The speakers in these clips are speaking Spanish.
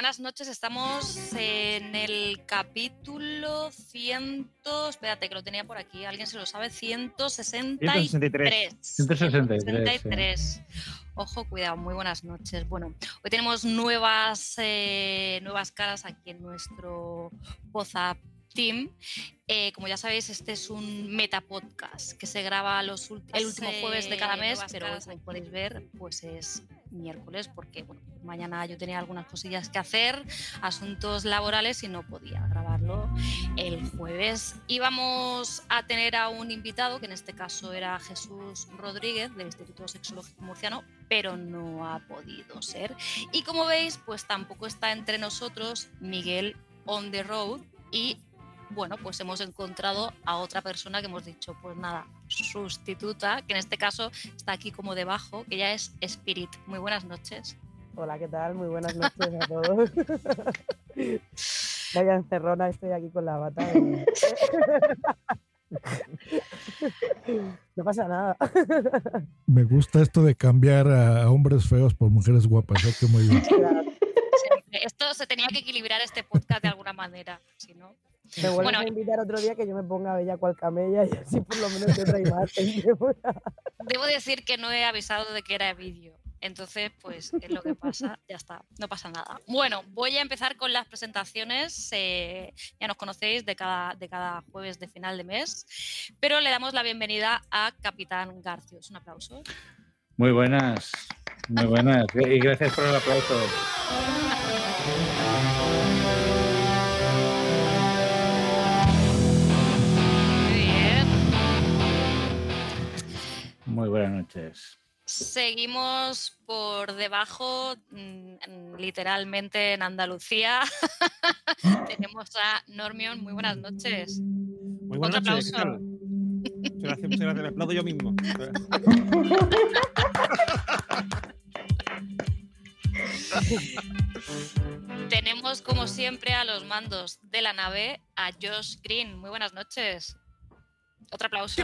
Buenas noches. Estamos en el capítulo 100. Espérate, que lo tenía por aquí. ¿Alguien se lo sabe? 163. 163. 163, 163. Ojo, cuidado, muy buenas noches. Bueno, hoy tenemos nuevas, eh, nuevas caras aquí en nuestro WhatsApp Team. Eh, como ya sabéis, este es un metapodcast que se graba los el último jueves de cada mes, pero como podéis ver, pues es miércoles, porque mañana yo tenía algunas cosillas que hacer, asuntos laborales y no podía grabarlo el jueves. Íbamos a tener a un invitado, que en este caso era Jesús Rodríguez, del Instituto Sexológico Murciano, pero no ha podido ser. Y como veis, pues tampoco está entre nosotros Miguel on the road y bueno, pues hemos encontrado a otra persona que hemos dicho, pues nada, sustituta, que en este caso está aquí como debajo, que ya es Spirit. Muy buenas noches. Hola, ¿qué tal? Muy buenas noches a todos. Vaya encerrona, estoy aquí con la bata. de- No pasa nada. Me gusta esto de cambiar a hombres feos por mujeres guapas. ¿eh? Muy bien. Esto se tenía que equilibrar este podcast de alguna manera, si no. Me vuelves Bueno, a invitar otro día que yo me ponga bella cual camella y así por lo menos te otra imagen. Debo decir que no he avisado de que era vídeo. Entonces, pues es lo que pasa, ya está, no pasa nada. Bueno, voy a empezar con las presentaciones. eh, ya nos conocéis de cada, de cada jueves de final de mes, pero le damos la bienvenida a Capitán Garcios. Un aplauso. Muy buenas. Muy buenas. Y gracias por el aplauso. Muy buenas noches. Seguimos por debajo, mm, literalmente en Andalucía. Tenemos a Normion. Muy buenas noches. Muy Otro buenas noches. aplauso. Carlos. Muchas gracias, muchas gracias. Me aplaudo yo mismo. Tenemos, como siempre, a los mandos de la nave a Josh Green. Muy buenas noches. Otro aplauso.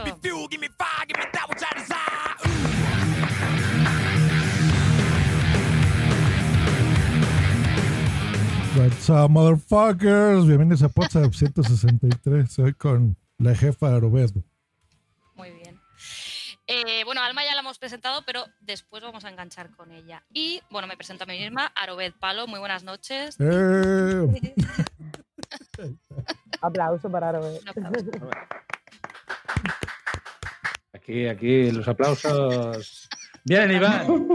What's up, motherfuckers? Bienvenidos a WhatsApp 163. Soy con la jefa Arobedo. Muy bien. Eh, bueno, Alma ya la hemos presentado, pero después vamos a enganchar con ella. Y, bueno, me presento a mí misma, Arobed Palo. Muy buenas noches. Eh, Aplauso para Arobe. Un aplauso. Aquí, aquí, los aplausos. Bien, Iván.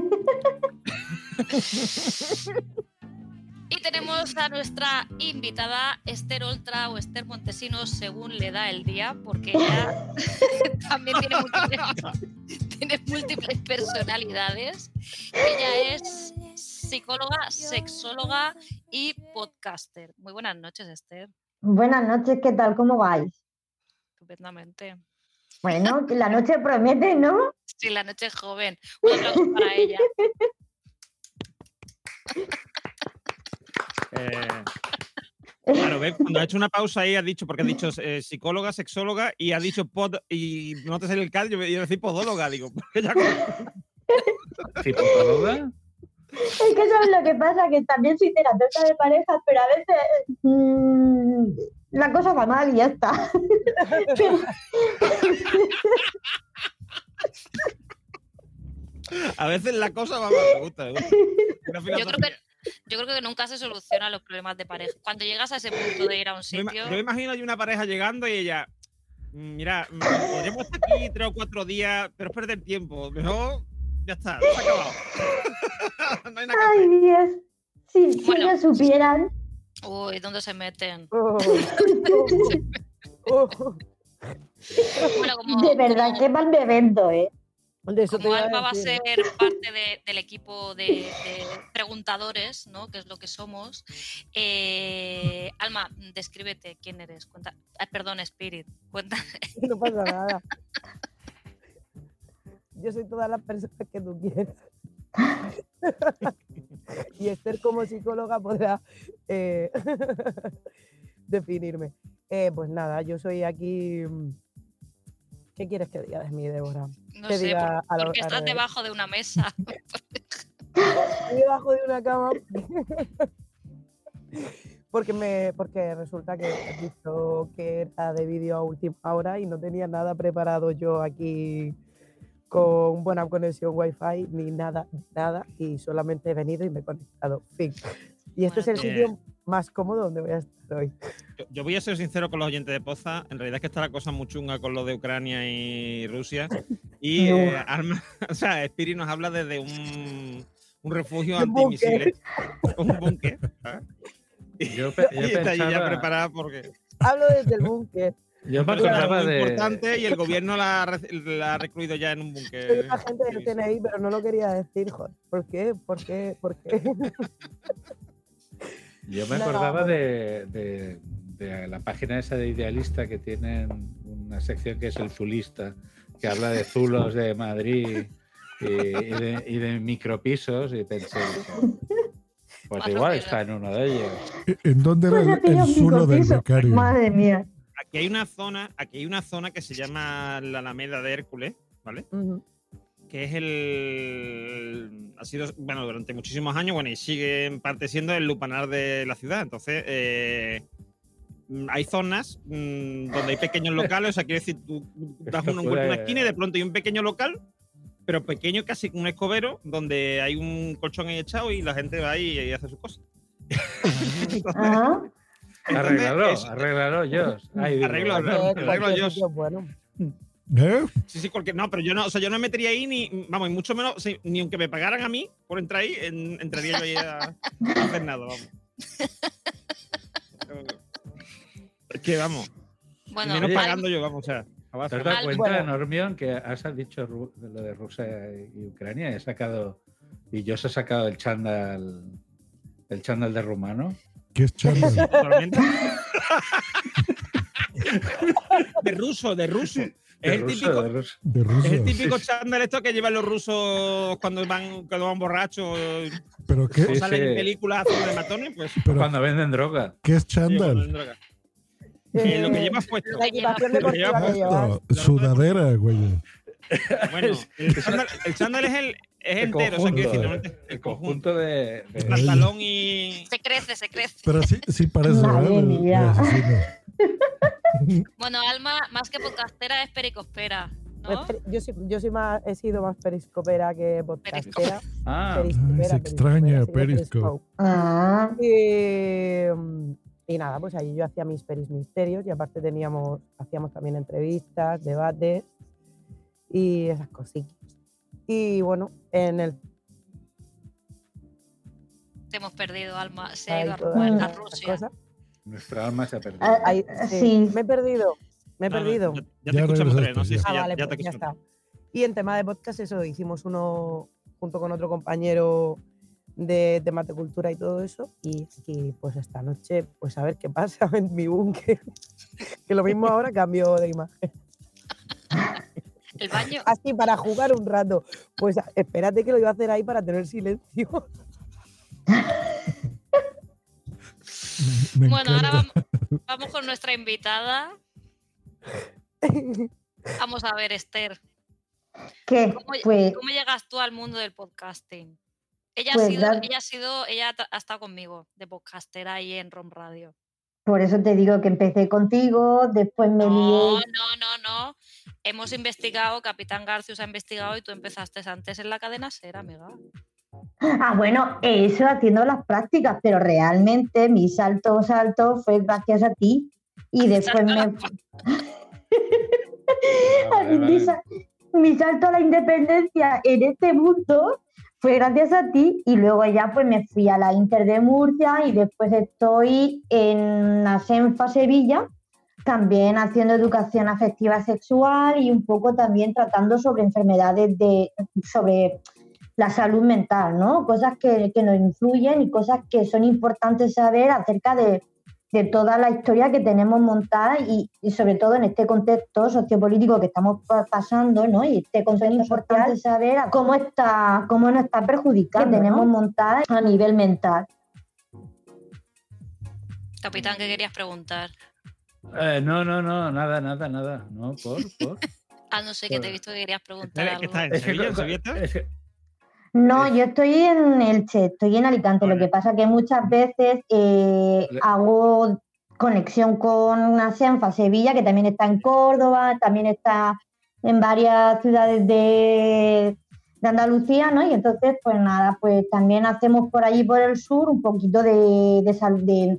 Y tenemos a nuestra invitada Esther Oltra o Esther Montesinos, según le da el día, porque ella también tiene múltiples, tiene múltiples personalidades. Ella es psicóloga, sexóloga y podcaster. Muy buenas noches, Esther. Buenas noches, ¿qué tal? ¿Cómo vais? Estupendamente. Bueno, que la noche promete, ¿no? Sí, la noche es joven. Un aplauso para ella. Eh, claro, ¿ves? Cuando ha hecho una pausa ahí, ha dicho, porque ha dicho eh, psicóloga, sexóloga y ha dicho pod y no te sale el cal, yo iba a decir podóloga, digo. porque. Es que sabes lo que pasa, que también soy terapeuta de parejas, pero a veces mm, la cosa va mal y ya está. A veces la cosa va mal, me gusta, me gusta. Yo creo, que, yo creo que nunca se solucionan los problemas de pareja. Cuando llegas a ese punto de ir a un sitio, yo me imagino hay una pareja llegando y ella, "Mm, mira, mm, podríamos estar aquí tres o cuatro días, pero es perder tiempo. Mejor, ya está, se ha acabado. no hay nada que Ay, Dios. Si, si Bueno. ellos supieran. Uy, ¿dónde se meten? Oh, oh, oh. Bueno, como, De verdad, como- qué mal me vendo, ¿eh? De eso como Alba va a ser parte de- del equipo de, de preguntadores, ¿no? Que es lo que somos. eh, Alma, descríbete quién eres. Cuenta, ah, perdón, Spirit. Cuenta. No pasa nada. Yo soy todas las personas que tú quieras. y Esther como psicóloga podrá eh, definirme. Eh, pues nada, yo soy aquí... mm, ¿Qué quieres que diga de mí, Débora? No sé, diga por- porque estás debajo de una mesa. Estoy debajo de una cama porque me porque resulta que he visto que era de vídeo a última hora y no tenía nada preparado yo aquí con buena conexión wifi ni nada nada y solamente he venido y me he conectado fin y este Bueno, es el sitio más cómodo donde voy a estar hoy Yo, yo voy a ser sincero con los oyentes de Poza. En realidad es que está la cosa muy chunga con lo de Ucrania y Rusia. Y No. eh, Alma, o sea, Spirit nos habla desde un, un refugio antimisiles. Un búnker. ¿sabes? Yo, yo y está allí ya preparada porque hablo desde el búnker Yo persona pensaba muy de. importante y el gobierno la, ha rec- la ha recluido ya en un búnker. una gente del TNI pero no lo quería decir joder ¿por qué? ¿por qué? ¿por qué? Yo me acordaba de, de- de la página esa de Idealista que tienen una sección que es el Zulista, que habla de zulos de Madrid y, y de, y de micropisos y pensé, pues igual está en uno de ellos. ¿En dónde era Pues el, pillado el un zulo del becario? Madre mía. Aquí hay una zona, aquí hay una zona que se llama la Alameda de Hércules, ¿vale? Ujú. que es el. Ha sido, bueno, durante muchísimos años, bueno, y sigue en parte siendo el lupanar de la ciudad. Entonces, eh, hay zonas mm, donde hay pequeños locales, o sea, quiero decir, tú das vuelta a una esquina y de pronto hay un pequeño local, pero pequeño, casi como un escobero, donde hay un colchón ahí echado y la gente va ahí y hace sus cosas. Ajá. Arréglalo, arréglalo, Jos. Ay, Arreglo, arreglo. Es bueno. ¿Eh? Sí, sí, porque no, pero yo no, o sea, yo no me metería ahí ni, vamos, y mucho menos, sí, ni aunque me pagaran a mí por entrar ahí, en- entraría yo ahí a, a hacer nada, vamos. Es que vamos, Bueno, menos oye. pagando yo, vamos, o sea. ¿Te has dado cuenta, Bueno. Normión, que has dicho lo de Rusia y Ucrania? He sacado, y yo os he sacado el chándal, el chándal de rumano. ¿Qué es chándal? Totalmente. de ruso, de ruso. Es el típico, de ruso. De es el ruso. típico chándal esto que llevan los rusos cuando van, cuando van borrachos ¿Pero o qué, Sí, salen en sí. películas de matones, pues pero, Cuando venden droga. ¿qué es sí, chándal? Eh, lo que llevas puesto. La equipación deportiva que llevas. Sudadera, güey. Bueno, el chándal, el chándal es el es El entero, o sea, decir, conjunto. normalmente El el conjunto. de. de- Pantalón y. se crece, se crece. Pero sí, sí parece. Bueno, Alma, más que podcastera, es pericospera, Pues, yo, sí- yo sí más, he sido más periscopera que podcastera. Ah, Periscopera, Ay, se extraña Periscope. Ah. Y, mm, y nada, pues ahí yo hacía mis peris misterios y aparte teníamos, hacíamos también entrevistas, debates y esas cositas. Y bueno, en el Te hemos perdido, Alma. Se ha ido a, Rusia. nuestra alma se ha perdido. Ah, Ahí- Sí. sí, me he perdido, me he No, no, perdido. Ya, ya Ya te escuchamos, Andrés, no sé Ah, ya, vale, ya pues te ya está. Y en tema de podcast, eso, hicimos uno junto con otro compañero de, de matecultura y todo eso. Y, y, pues esta noche, pues a ver qué pasa en mi búnker. que lo mismo ahora cambio de imagen. El baño. Así para jugar un rato. Pues espérate que lo iba a hacer ahí para tener silencio. Me Bueno, ahora vamos, vamos con nuestra invitada. Vamos a ver, Esther. ¿Qué? ¿Cómo, Pues, cómo llegas tú al mundo del podcasting? Ella Pues ha sido, nada. ella ha sido, ella ha estado conmigo de podcastera ahí en ROM Radio. por eso te digo que empecé contigo, después me No, lié. no, no, no. Hemos investigado, Capitán Garcius ha investigado y tú empezaste antes en la cadena Ser, amiga. Ah, bueno, eso haciendo las prácticas, pero realmente mi salto salto fue gracias a ti. Y después me. Vale, mi salto a la independencia en este mundo fue gracias a ti y luego ya pues me fui a la Inter de Murcia y después estoy en la SENFA Sevilla, también haciendo educación afectiva sexual y un poco también tratando sobre enfermedades de, sobre la salud mental, ¿no? Cosas que, que nos influyen y cosas que son importantes saber acerca de, de toda la historia que tenemos montada y, y, sobre todo en este contexto sociopolítico que estamos pa- pasando, ¿no? Y este contexto social, saber cómo está, cómo nos está perjudicando, que tenemos montada a nivel mental. Capitán, ¿qué querías preguntar? Eh, no, no, no, nada, nada, nada. No, por, por. Ah, no sé, que te he visto que querías preguntar ¿Qué algo. está en Es Sevilla? ¿En está? es que- No, yo estoy en Elche, estoy en Alicante. Lo que pasa que muchas veces eh, hago conexión con una Senfa Sevilla, que también está en Córdoba, también está en varias ciudades de, de Andalucía, ¿no? Y entonces, pues nada, pues también hacemos por allí, por el sur, un poquito de, de, sal- de-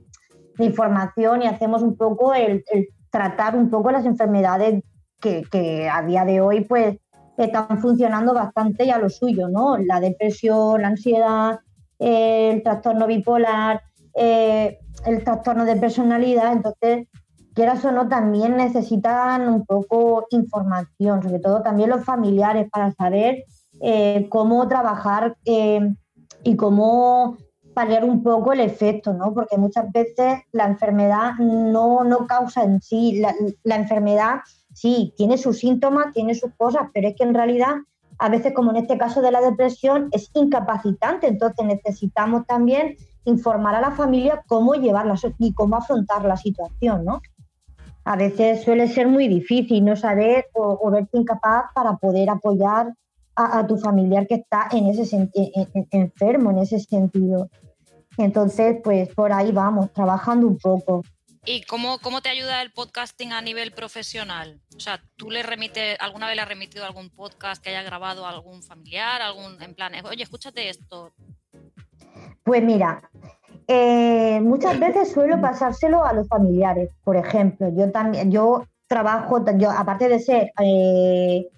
información y hacemos un poco el, tratar un poco las enfermedades que, a día de hoy, pues, están funcionando bastante y a lo suyo, ¿no? La depresión, la ansiedad, eh, el trastorno bipolar, eh, el trastorno de personalidad. Entonces, quieras o no, también necesitan un poco información, sobre todo también los familiares, para saber eh, cómo trabajar y cómo paliar un poco el efecto, ¿no? Porque muchas veces la enfermedad no, no causa en sí, la, enfermedad sí, tiene sus síntomas, tiene sus cosas, pero es que en realidad a veces, como en este caso de la depresión, es incapacitante, entonces necesitamos también informar a la familia cómo llevarla y cómo afrontar la situación, ¿no? A veces suele ser muy difícil no saber o, verte incapaz para poder apoyar a, tu familiar que está en ese en- en- enfermo en ese sentido. Entonces, pues por ahí vamos, trabajando un poco. ¿Y cómo, cómo te ayuda el podcasting a nivel profesional? O sea, ¿tú le remites, alguna vez le has remitido algún podcast que haya grabado a algún familiar, algún en plan, oye, escúchate esto? Pues mira, eh, muchas veces suelo pasárselo a los familiares. Por ejemplo, yo también, yo trabajo, yo aparte de ser eh,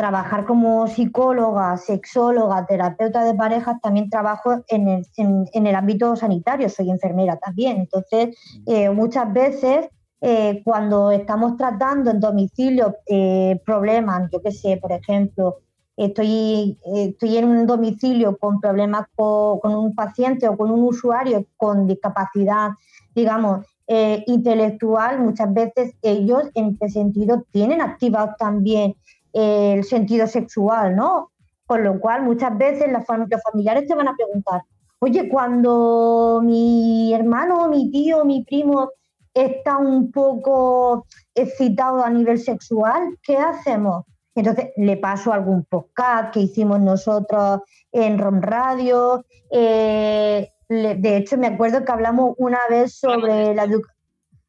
trabajar como psicóloga, sexóloga, terapeuta de parejas, también trabajo en el, en- en el ámbito sanitario, soy enfermera también. Entonces, eh, muchas veces eh, cuando estamos tratando en domicilio eh, problemas, yo qué sé, por ejemplo, estoy, estoy en un domicilio con problemas co- con, un paciente o con un usuario con discapacidad, digamos, eh, intelectual, muchas veces ellos en este sentido tienen activado también el sentido sexual, ¿no? Con lo cual muchas veces los familiares te van a preguntar, oye, cuando mi hermano, mi tío, mi primo está un poco excitado a nivel sexual, ¿qué hacemos? Entonces le paso algún podcast que hicimos nosotros en ROM Radio. eh, le- de hecho, me acuerdo que hablamos una vez sobre la edu-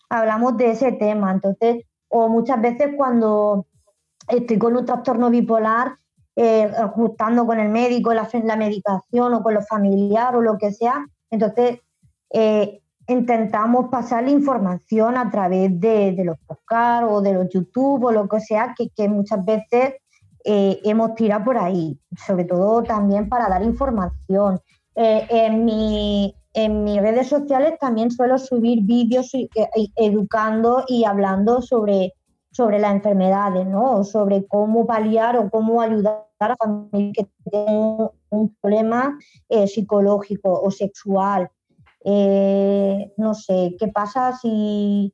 hablamos de ese tema. Entonces, o muchas veces cuando estoy con un trastorno bipolar, eh, ajustando con el médico la, la medicación o con los familiares o lo que sea, entonces eh, intentamos pasar la información a través de, de los podcasts o de los YouTube o lo que sea, que, que muchas veces eh, hemos tirado por ahí, sobre todo también para dar información. En, mi, en mis redes sociales también suelo subir vídeos educando y hablando sobre, sobre las enfermedades, ¿no? Sobre cómo paliar o cómo ayudar a familias que tienen un problema eh, psicológico o sexual. Eh, no sé, ¿qué pasa si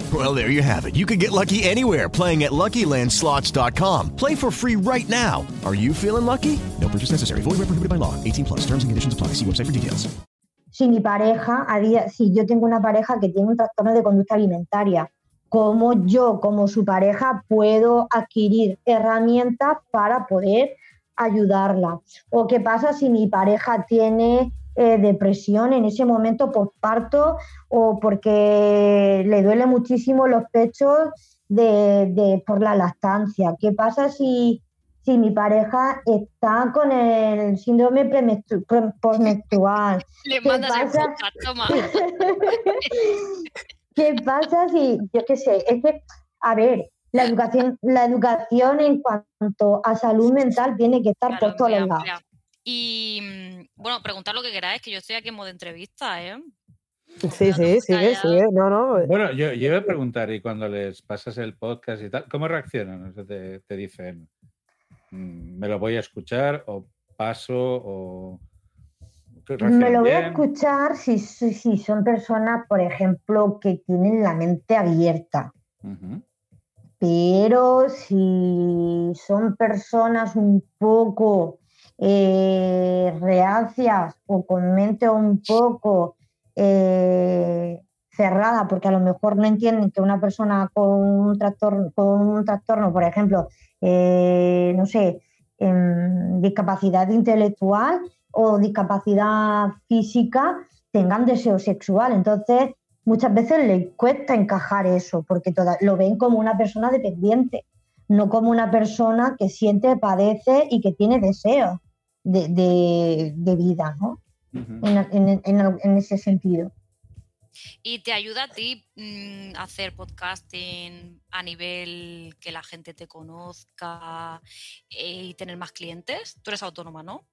Well, there you have it. You can get lucky anywhere playing at LuckyLandSlots.com. Play for free right now. Are you feeling lucky? No purchase necessary. Void where prohibited by law. 18 plus. Terms and conditions apply. See website for details. si mi pareja, a día, si yo tengo una pareja que tiene un trastorno de conducta alimentaria, cómo yo como su pareja puedo adquirir herramientas para poder ayudarla? ¿O qué pasa si mi pareja tiene eh, depresión en ese momento postparto o porque le duele muchísimo los pechos de, de- por la lactancia? ¿Qué pasa si, si mi pareja está con el síndrome postmenstrual? Le ¿Qué mandas el podcast, toma. ¿Qué pasa si, yo qué sé, es que, a ver, la educación, la educación en cuanto a salud mental tiene que estar Claro, por todos lados. Y mm, bueno, preguntar lo que queráis, que yo estoy aquí en modo entrevista, ¿eh? Sí, sí, sigue, sigue. No, no. Bueno, yo, yo iba a preguntar, y cuando les pasas el podcast y tal, ¿cómo reaccionan? O sea, te, te dicen, mm, ¿me lo voy a escuchar o paso o... ¿Qué Me lo voy a escuchar si, si, si son personas, por ejemplo, que tienen la mente abierta. Pero si son personas un poco eh, reacias o con mente un poco eh, cerrada, porque a lo mejor no entienden que una persona con un trastorno, con un trastorno por ejemplo, eh, no sé, em, discapacidad intelectual o discapacidad física, tengan deseo sexual. Entonces, muchas veces les cuesta encajar eso, porque lo ven como una persona dependiente, no como una persona que siente, padece y que tiene deseos de, de- de vida, ¿no? En, en- en- en ese sentido. ¿Y te ayuda a ti mm, hacer podcasting a nivel que la gente te conozca eh, y tener más clientes? Tú eres autónoma, ¿no?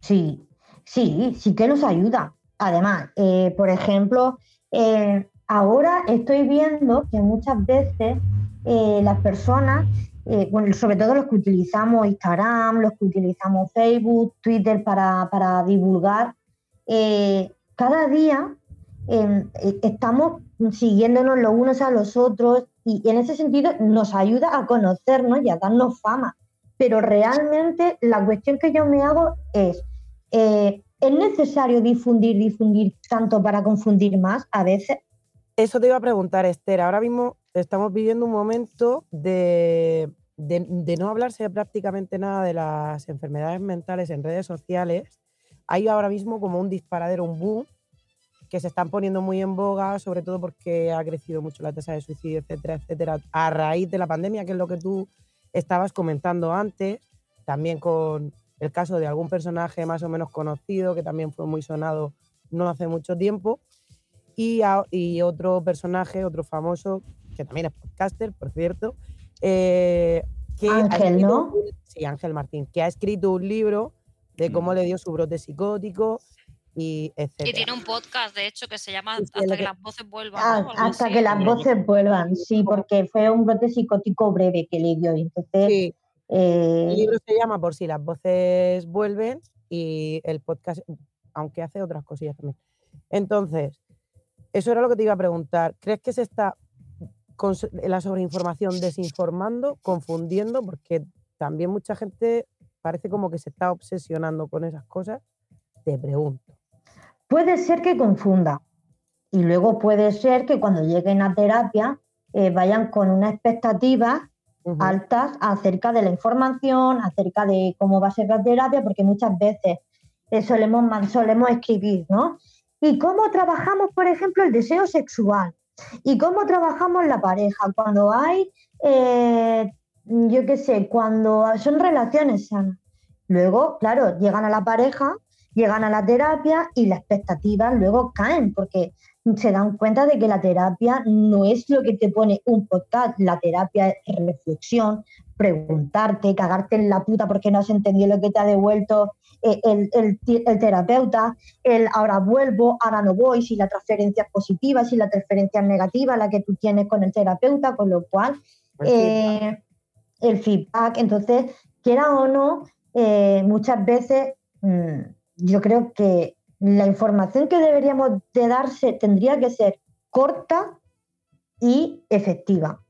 Sí, sí, sí que nos ayuda. Además, eh, por ejemplo, eh, ahora estoy viendo que muchas veces eh, las personas, eh, bueno, sobre todo los que utilizamos Instagram, los que utilizamos Facebook, Twitter para, para divulgar, eh, cada día eh, eh, estamos siguiéndonos los unos a los otros y en ese sentido nos ayuda a conocernos y a darnos fama. Pero realmente la cuestión que yo me hago es, eh, ¿es necesario difundir, difundir tanto para confundir más a veces? Eso te iba a preguntar, Esther. Ahora mismo estamos viviendo un momento de, de- no hablarse prácticamente nada de las enfermedades mentales en redes sociales. Hay ahora mismo como un disparadero, un boom, que se están poniendo muy en boga, sobre todo porque ha crecido mucho la tasa de suicidio, etcétera, etcétera, a raíz de la pandemia, que es lo que tú estabas comentando antes, también con el caso de algún personaje más o menos conocido, que también fue muy sonado no hace mucho tiempo y otro personaje, otro famoso, que también es podcaster, por cierto, eh, que Ángel, escrito ¿no? un- sí, Ángel Martín, que ha escrito un libro de cómo le dio su brote psicótico y Y etcétera. tiene un podcast, de hecho, que se llama Hasta que que- las voces vuelvan. Ah, hasta así. que las voces vuelvan, sí, porque fue un brote psicótico breve que le dio. y Entonces, Sí, eh, el libro se llama Por si las voces vuelven y el podcast, aunque hace otras cosillas también. Entonces, eso era lo que te iba a preguntar. ¿Crees que se está con la sobreinformación desinformando, confundiendo? Porque también mucha gente parece como que se está obsesionando con esas cosas. Te pregunto. puede ser que confunda. Y luego puede ser que cuando lleguen a terapia eh, vayan con unas expectativas altas acerca de la información, acerca de cómo va a ser la terapia, porque muchas veces eh, solemos, solemos escribir, ¿no? ¿Y cómo trabajamos, por ejemplo, el deseo sexual? ¿Y cómo trabajamos la pareja? Cuando hay, eh, yo qué sé, cuando son relaciones sanas. Luego, claro, llegan a la pareja, llegan a la terapia y las expectativas luego caen, porque se dan cuenta de que la terapia no es lo que te pone un podcast, la terapia es reflexión, preguntarte, cagarte en la puta porque no has entendido lo que te ha devuelto el, el el terapeuta, el ahora vuelvo, ahora no voy, si la transferencia es positiva, si la transferencia es negativa, la que tú tienes con el terapeuta, con lo cual El feedback. eh, el feedback, entonces, quiera o no, eh, muchas veces mm, yo creo que la información que deberíamos de darse tendría que ser corta y efectiva.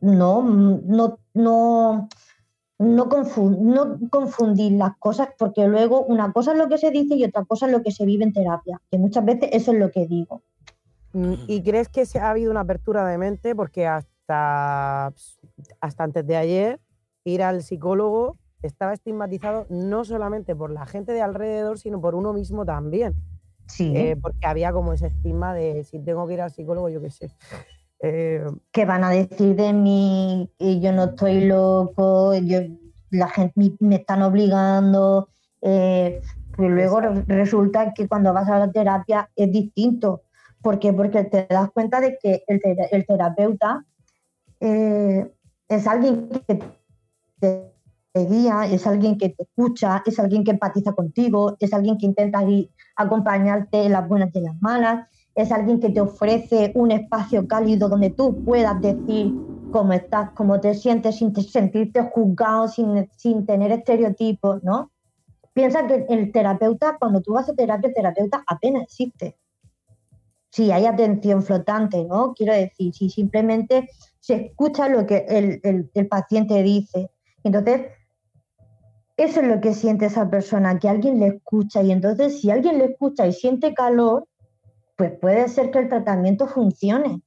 No, mm, no, no, no, confun- no confundir las cosas porque luego una cosa es lo que se dice y otra cosa es lo que se vive en terapia, que muchas veces eso es lo que digo. Mm, ¿Y crees que se ha habido una apertura de mente? Porque hasta, hasta antes de ayer, ir al psicólogo estaba estigmatizado no solamente por la gente de alrededor, sino por uno mismo también. Sí. Eh, porque había como ese estigma de si tengo que ir al psicólogo, yo qué sé. Eh, ¿Qué van a decir de mí? Yo no estoy loco, yo, la gente me- me están obligando. eh, pues luego re- resulta que cuando vas a la terapia es distinto. ¿Por qué? Porque te das cuenta de que el, tera- el terapeuta eh, es alguien que te, te guía, es alguien que te escucha, es alguien que empatiza contigo, es alguien que intenta acompañarte en las buenas y en las malas, es alguien que te ofrece un espacio cálido donde tú puedas decir cómo estás, cómo te sientes, sin te- sentirte juzgado, sin, sin tener estereotipos, ¿no? Piensa que el terapeuta, cuando tú vas a terapia, el terapeuta apenas existe. Si hay atención flotante, ¿no? Quiero decir, si simplemente se escucha lo que el, el- el paciente dice. Entonces, eso es lo que siente esa persona, que alguien le escucha. Y entonces, si alguien le escucha y siente calor, pues puede ser que el tratamiento funcione.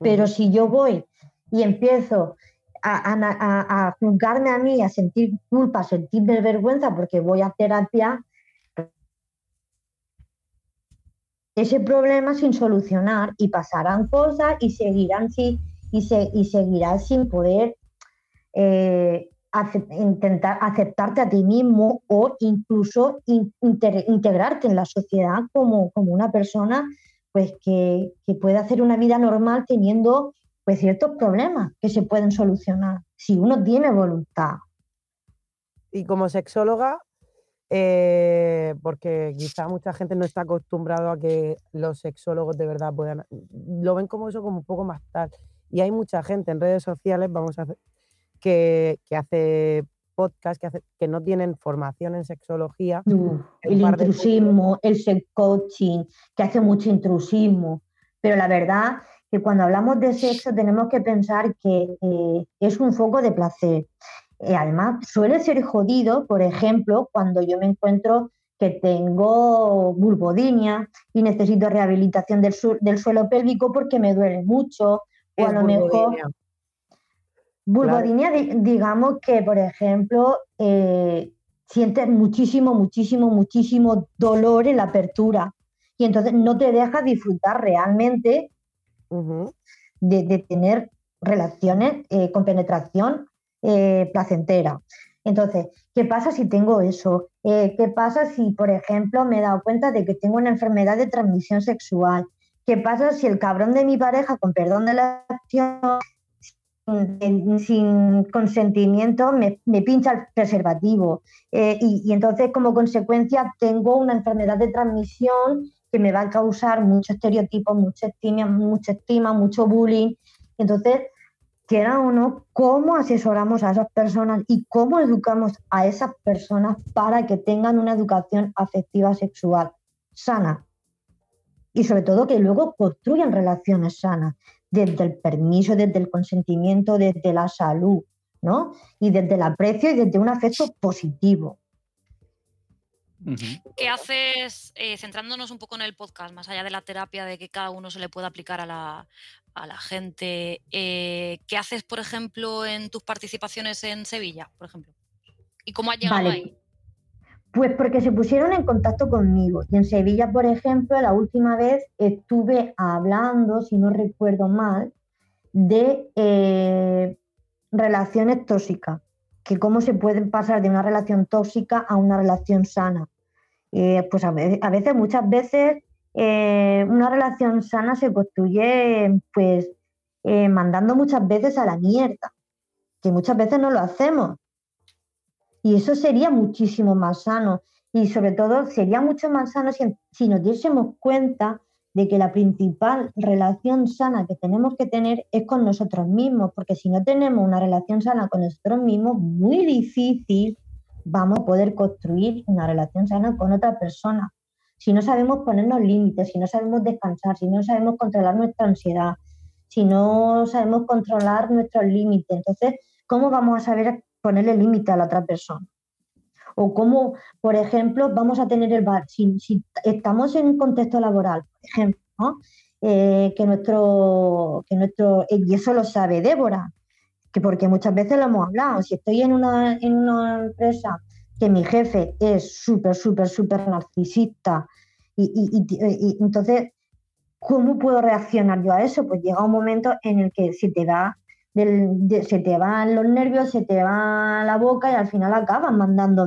Pero si yo voy y empiezo a, a- a- juzgarme a mí, a sentir culpa, a sentirme vergüenza porque voy a terapia, ese problema sin solucionar y pasarán cosas y seguirán sin, y se, y seguirás sin poder eh, intentar aceptarte a ti mismo o incluso integrarte en la sociedad como, como una persona pues que, que puede hacer una vida normal teniendo pues ciertos problemas que se pueden solucionar si uno tiene voluntad. y como sexóloga, eh, porque quizá mucha gente no está acostumbrado a que los sexólogos de verdad puedan, lo ven como eso como un poco más tal. Y hay mucha gente en redes sociales, vamos a que, que hace podcast, que, hace, que no tienen formación en sexología. Uh, el de intrusismo, el sex coaching, que hace mucho intrusismo. Pero la verdad que cuando hablamos de sexo tenemos que pensar que eh, es un foco de placer. Eh, además, suele ser jodido, por ejemplo, cuando yo me encuentro que tengo vulvodinia y necesito rehabilitación del, su- del suelo pélvico porque me duele mucho, o a lo mejor di- digamos que, por ejemplo, eh, sientes muchísimo, muchísimo, muchísimo dolor en la apertura y entonces no te deja disfrutar realmente de, de tener relaciones eh, con penetración eh, placentera. Entonces, ¿qué pasa si tengo eso? Eh, ¿Qué pasa si, por ejemplo, me he dado cuenta de que tengo una enfermedad de transmisión sexual? ¿Qué pasa si el cabrón de mi pareja, con perdón de la acción, sin, consentimiento, me, me pincha el preservativo? Eh, y, y entonces, como consecuencia, tengo una enfermedad de transmisión que me va a causar mucho estereotipo, mucha estima, mucha estima, mucho bullying. Entonces, quiera o no, cómo asesoramos a esas personas y cómo educamos a esas personas para que tengan una educación afectiva sexual sana. Y sobre todo que luego construyan relaciones sanas, desde el permiso, desde el consentimiento, desde la salud, ¿no? Y desde el aprecio y desde un afecto positivo. ¿Qué haces, eh, centrándonos un poco en el podcast, más allá de la terapia, de que cada uno se le pueda aplicar a la, a la gente? eh, ¿Qué haces, por ejemplo, en tus participaciones en Sevilla, por ejemplo? ¿Y cómo has llegado Vale. ahí? Pues porque se pusieron en contacto conmigo. Y en Sevilla, por ejemplo, la última vez estuve hablando, si no recuerdo mal, de eh, relaciones tóxicas, que cómo se pueden pasar de una relación tóxica a una relación sana. Eh, pues a veces, a veces, muchas veces, eh, una relación sana se construye pues eh, mandando muchas veces a la mierda, que muchas veces no lo hacemos. Y eso sería muchísimo más sano. Y sobre todo sería mucho más sano si, nos diésemos cuenta de que la principal relación sana que tenemos que tener es con nosotros mismos, porque si no tenemos una relación sana con nosotros mismos, muy difícil vamos a poder construir una relación sana con otra persona. Si no sabemos ponernos límites, si no sabemos descansar, si no sabemos controlar nuestra ansiedad, si no sabemos controlar nuestros límites, entonces, ¿cómo vamos a saber ponerle límite a la otra persona? O cómo, por ejemplo, vamos a tener el bar, si, si estamos en un contexto laboral, por ejemplo. Eh, que nuestro, que nuestro, y eso lo sabe Débora, que porque muchas veces lo hemos hablado, si estoy en una, en una empresa que mi jefe es súper, súper, súper narcisista y, y- y- entonces ¿cómo puedo reaccionar yo a eso? Pues llega un momento en el que se te va del- de- se te van los nervios, se te va la boca y al final acabas mandando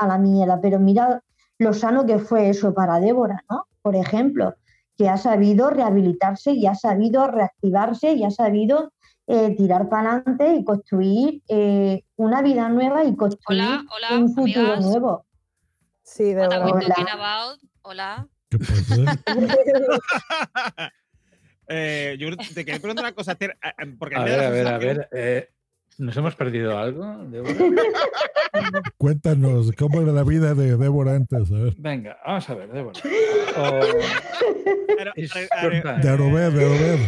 a la mierda. Pero mira lo sano que fue eso para Débora, ¿no? Por ejemplo, que ha sabido rehabilitarse y ha sabido reactivarse y ha sabido eh, tirar para adelante y construir eh, una vida nueva y construir Hola, hola, un futuro amigas. nuevo. Sí, we Hola. talking about? Hola. Eh, yo te quería preguntar una cosa, Esther, a- a- porque A ver, a ver, a ver. eh, ¿Nos hemos perdido algo? Débora? Cuéntanos, ¿cómo era la vida de Débora antes? A ver. Venga, vamos a ver, Débora. O- Pero, Es a ver, a ver, verdad. De Arobed, de Arobed.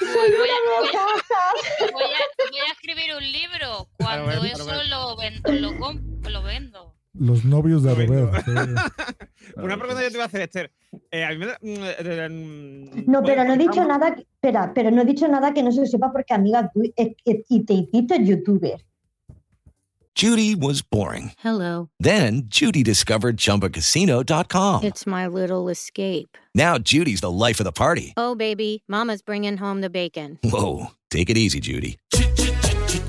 Voy, a, voy a- voy a- voy a escribir un libro. Cuando eso lo, vendo, lo, comp- lo vendo. Los novios de Bueno. Arobed. sí. Una pregunta que te iba a hacer, Esther. Eh, a mí me da- mm, eh, mm, No, bueno, pero no he dicho vamos- nada, que- espera, pero no he dicho nada que no se sepa porque amiga, tú es que- y te hiciste youtuber. Judy was boring. Hello. Then Judy discovered ChumbaCasino.com. It's my little escape. Now Judy's the life of the party. Oh, baby, Mama's bringing home the bacon. Whoa, take it easy, Judy.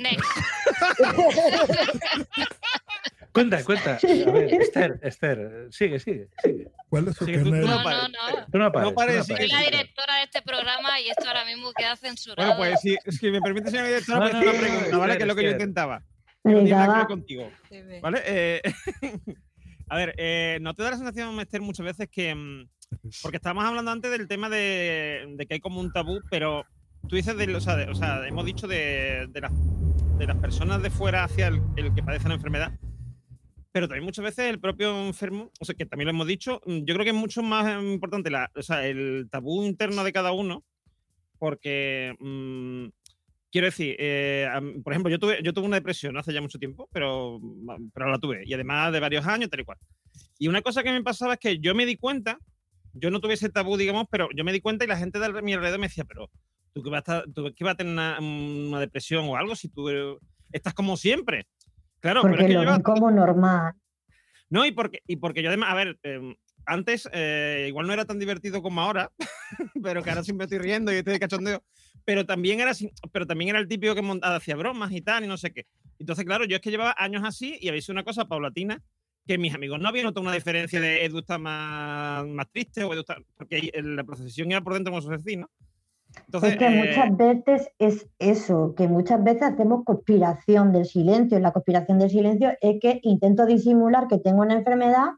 Next. Cuenta, cuenta. A ver, Esther, Esther, sigue, sigue, sigue. ¿Cuál es su Sí, tú- no No, no, no. Tú no pares. No pares, tú no sigue, Soy la sigue. directora de este programa y esto ahora mismo queda censurado. Bueno, pues si, si me permite, señora directora, No, pues no, hacer una no, no, pregunta, ¿vale? Que es lo que yo intentaba. No tiene Venga, nada que ver va. contigo. ¿Vale? Eh, a ver, eh, ¿no te da la sensación, Esther, muchas veces que. mm, Porque estábamos hablando antes del tema de, de que hay como un tabú, pero tú dices, de, o, sea, de- o sea, hemos dicho de, de las, de las personas de fuera hacia el, que padece la enfermedad, pero también muchas veces el propio enfermo, o sea, que también lo hemos dicho, mm, yo creo que es mucho más importante la, o sea, el tabú interno de cada uno, porque. mm, Quiero decir, eh, por ejemplo, yo tuve, yo tuve una depresión hace ya mucho tiempo, pero, pero la tuve. Y además de varios años, tal y cual. Y una cosa que me pasaba es que yo me di cuenta, yo no tuve ese tabú, digamos, pero yo me di cuenta y la gente de mi alrededor me decía, pero tú que vas a, estar- tú que vas a tener una, una depresión o algo si tú eh, estás como siempre. Claro, pero porque es que lo ven como normal. no, y porque, y porque yo además, a ver, eh, antes eh, igual no era tan divertido como ahora, pero que ahora siempre estoy riendo y estoy de cachondeo, pero también era pero también era el típico que montaba, hacía bromas y tal, y no sé qué. Entonces, claro, yo es que llevaba años así y había sido una cosa paulatina que mis amigos no habían notado una diferencia de Edu está más, más triste o Edu está, porque la procesión iba por dentro como su vecino. Entonces, es que eh, muchas veces es eso, que muchas veces hacemos conspiración del silencio. Y la conspiración del silencio es que intento disimular que tengo una enfermedad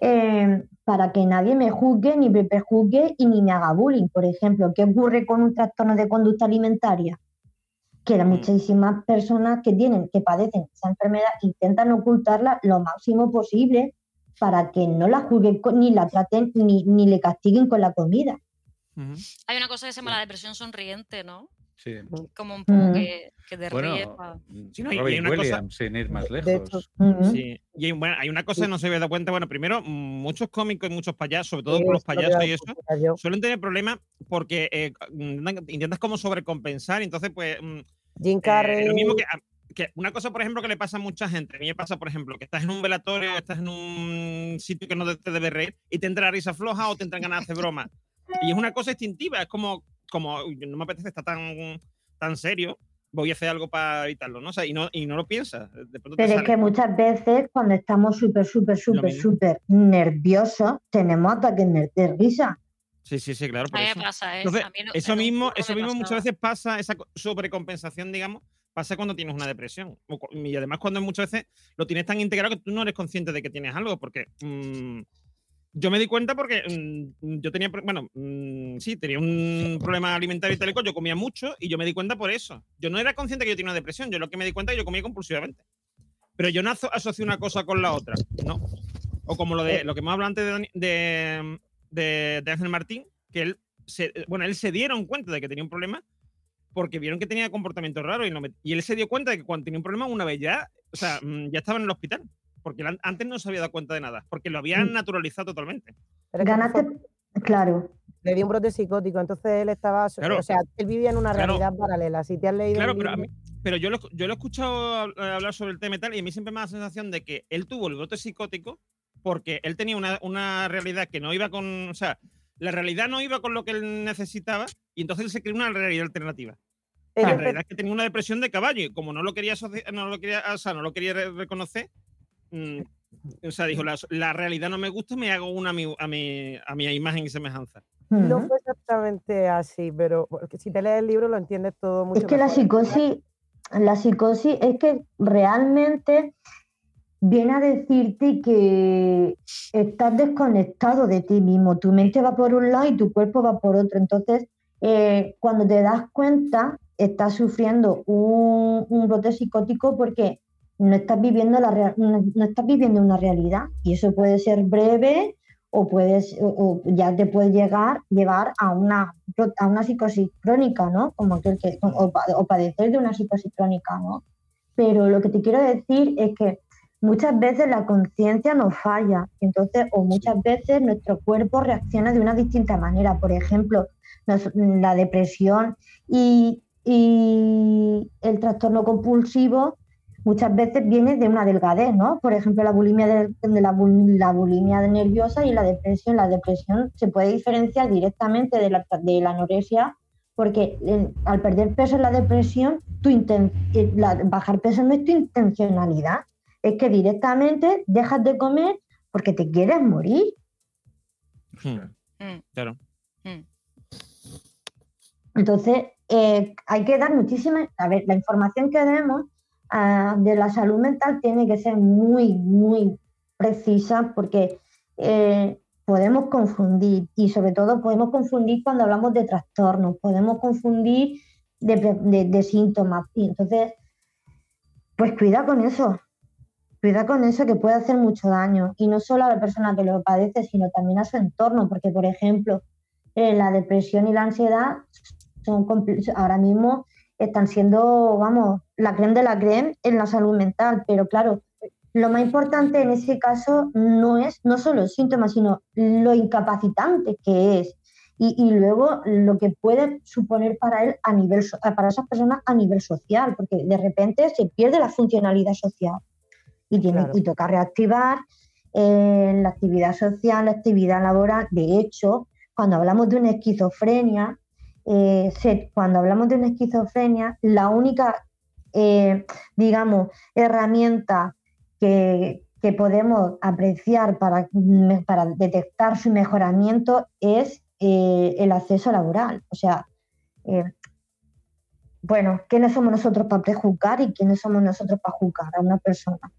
eh, para que nadie me juzgue, ni me prejuzgue y ni me haga bullying. Por ejemplo, ¿qué ocurre con un trastorno de conducta alimentaria? Que las Mm. muchísimas personas que tienen, que padecen esa enfermedad, intentan ocultarla lo máximo posible para que no la juzguen ni la traten ni, ni le castiguen con la comida. Hay una cosa que se llama la depresión sonriente, ¿no? Sí. Como un poco Mm. que, que te Bueno, ríes Sí, no, y Robin una cosa- sin ir más lejos. hecho. Sí, y hay, bueno, hay una cosa que no se había dado cuenta. Bueno, primero, mm, muchos cómicos y muchos payasos, sobre todo sí, con los payasos y a eso, suelen tener problemas porque eh, intentan- intentas como sobrecompensar. y Entonces, pues, mm, Jim eh, Carrey. lo mismo que, a- que una cosa, por ejemplo, que le pasa a mucha gente. A mí me pasa, por ejemplo, que estás en un velatorio, estás en un sitio que no te debe reír y te entra la risa floja o te entran ganas de hacer broma. Y es una cosa instintiva, es como, como "Uy, no me apetece estar tan, tan serio, voy a hacer algo para evitarlo, ¿no? O sea, y no, y no lo piensas. De Pero es sale. que muchas veces cuando estamos súper, súper, súper, súper nerviosos, tenemos ataques de risa. Sí, sí, sí, claro. por A eso. me pasa, ¿eh? Entonces, A mí no- eso mismo, eso mismo muchas veces pasa, esa co- sobrecompensación, digamos, pasa cuando tienes una depresión. Y además cuando muchas veces lo tienes tan integrado que tú no eres consciente de que tienes algo, porque mm, yo me di cuenta porque mm, yo tenía, bueno, mm, sí, tenía un problema alimentario y tal y cual, yo comía mucho y yo me di cuenta por eso. Yo no era consciente que yo tenía una depresión, yo lo que me di cuenta es que yo comía compulsivamente. Pero yo no aso- asocié una cosa con la otra, no. O como lo de lo que hemos hablado antes de, Dani- de, de- de Ángel Martín, que él se, bueno, él se dieron cuenta de que tenía un problema porque vieron que tenía comportamiento raro y, lo met- y él se dio cuenta de que cuando tenía un problema una vez ya, o sea, mm, ya estaba en el hospital. Porque antes no se había dado cuenta de nada, porque lo habían naturalizado totalmente. Pero Ganaste, claro. Le dio un brote psicótico, entonces él estaba. Claro. O sea, él vivía en una Claro. realidad paralela. Si te has leído. Claro, pero, a mí- pero yo, lo, yo lo he escuchado eh, hablar sobre el tema y tal, y a mí siempre me da la sensación de que él tuvo el brote psicótico porque él tenía una, una realidad que no iba con. O sea, la realidad no iba con lo que él necesitaba, y entonces él se creó una realidad alternativa. La realidad es que tenía una depresión de caballo, y como no lo quería, no lo quería, o sea, no lo quería re- reconocer, mm, o sea, dijo, la, la realidad no me gusta, me hago una a mi, a mi, a mi imagen y semejanza. No fue exactamente así, pero si te lees el libro lo entiendes todo mucho Es que la psicosis, la psicosis es que realmente viene a decirte que estás desconectado de ti mismo. Tu mente va por un lado y tu cuerpo va por otro. Entonces, eh, cuando te das cuenta, estás sufriendo un, un brote psicótico porque no estás viviendo la no, no estás viviendo una realidad. Y eso puede ser breve o puedes o, o ya te puede llegar llevar a una a una psicosis crónica, ¿no? Como aquel que o, pa- o padecer de una psicosis crónica, ¿no? Pero lo que te quiero decir es que muchas veces la conciencia nos falla, entonces o muchas veces nuestro cuerpo reacciona de una distinta manera. Por ejemplo, nos- la depresión y, y el trastorno compulsivo muchas veces viene de una delgadez, ¿no? Por ejemplo, la bulimia, de, de la, bul- la bulimia nerviosa y la depresión. La depresión se puede diferenciar directamente de la, de la anorexia porque eh, al perder peso en la depresión, tu inten- eh, la- bajar peso no es tu intencionalidad, es que directamente dejas de comer porque te quieres morir. Mm, Claro. mm. Entonces, eh, hay que dar muchísima, a ver, la información que demos ah, de la salud mental tiene que ser muy, muy precisa porque eh, podemos confundir y sobre todo podemos confundir cuando hablamos de trastornos, podemos confundir de, síntomas. Y entonces, pues cuida con eso, cuida con eso que puede hacer mucho daño. Y no solo a la persona que lo padece, sino también a su entorno, porque por ejemplo, eh, la depresión y la ansiedad son ahora mismo están siendo, vamos, la creme de la creme en la salud mental, pero claro, lo más importante en ese caso no es no solo el síntoma, sino lo incapacitante que es y, y luego lo que puede suponer para él a nivel so- para esas personas a nivel social, porque de repente se pierde la funcionalidad social y tiene Claro. y toca reactivar eh, la actividad social, la actividad laboral. De hecho, cuando hablamos de una esquizofrenia, eh, se- cuando hablamos de una esquizofrenia, la única, eh, digamos, herramienta que, que podemos apreciar para, para detectar su mejoramiento es eh, el acceso laboral. O sea, eh, bueno, ¿quiénes somos nosotros para prejuzgar y quiénes somos nosotros para juzgar a una persona?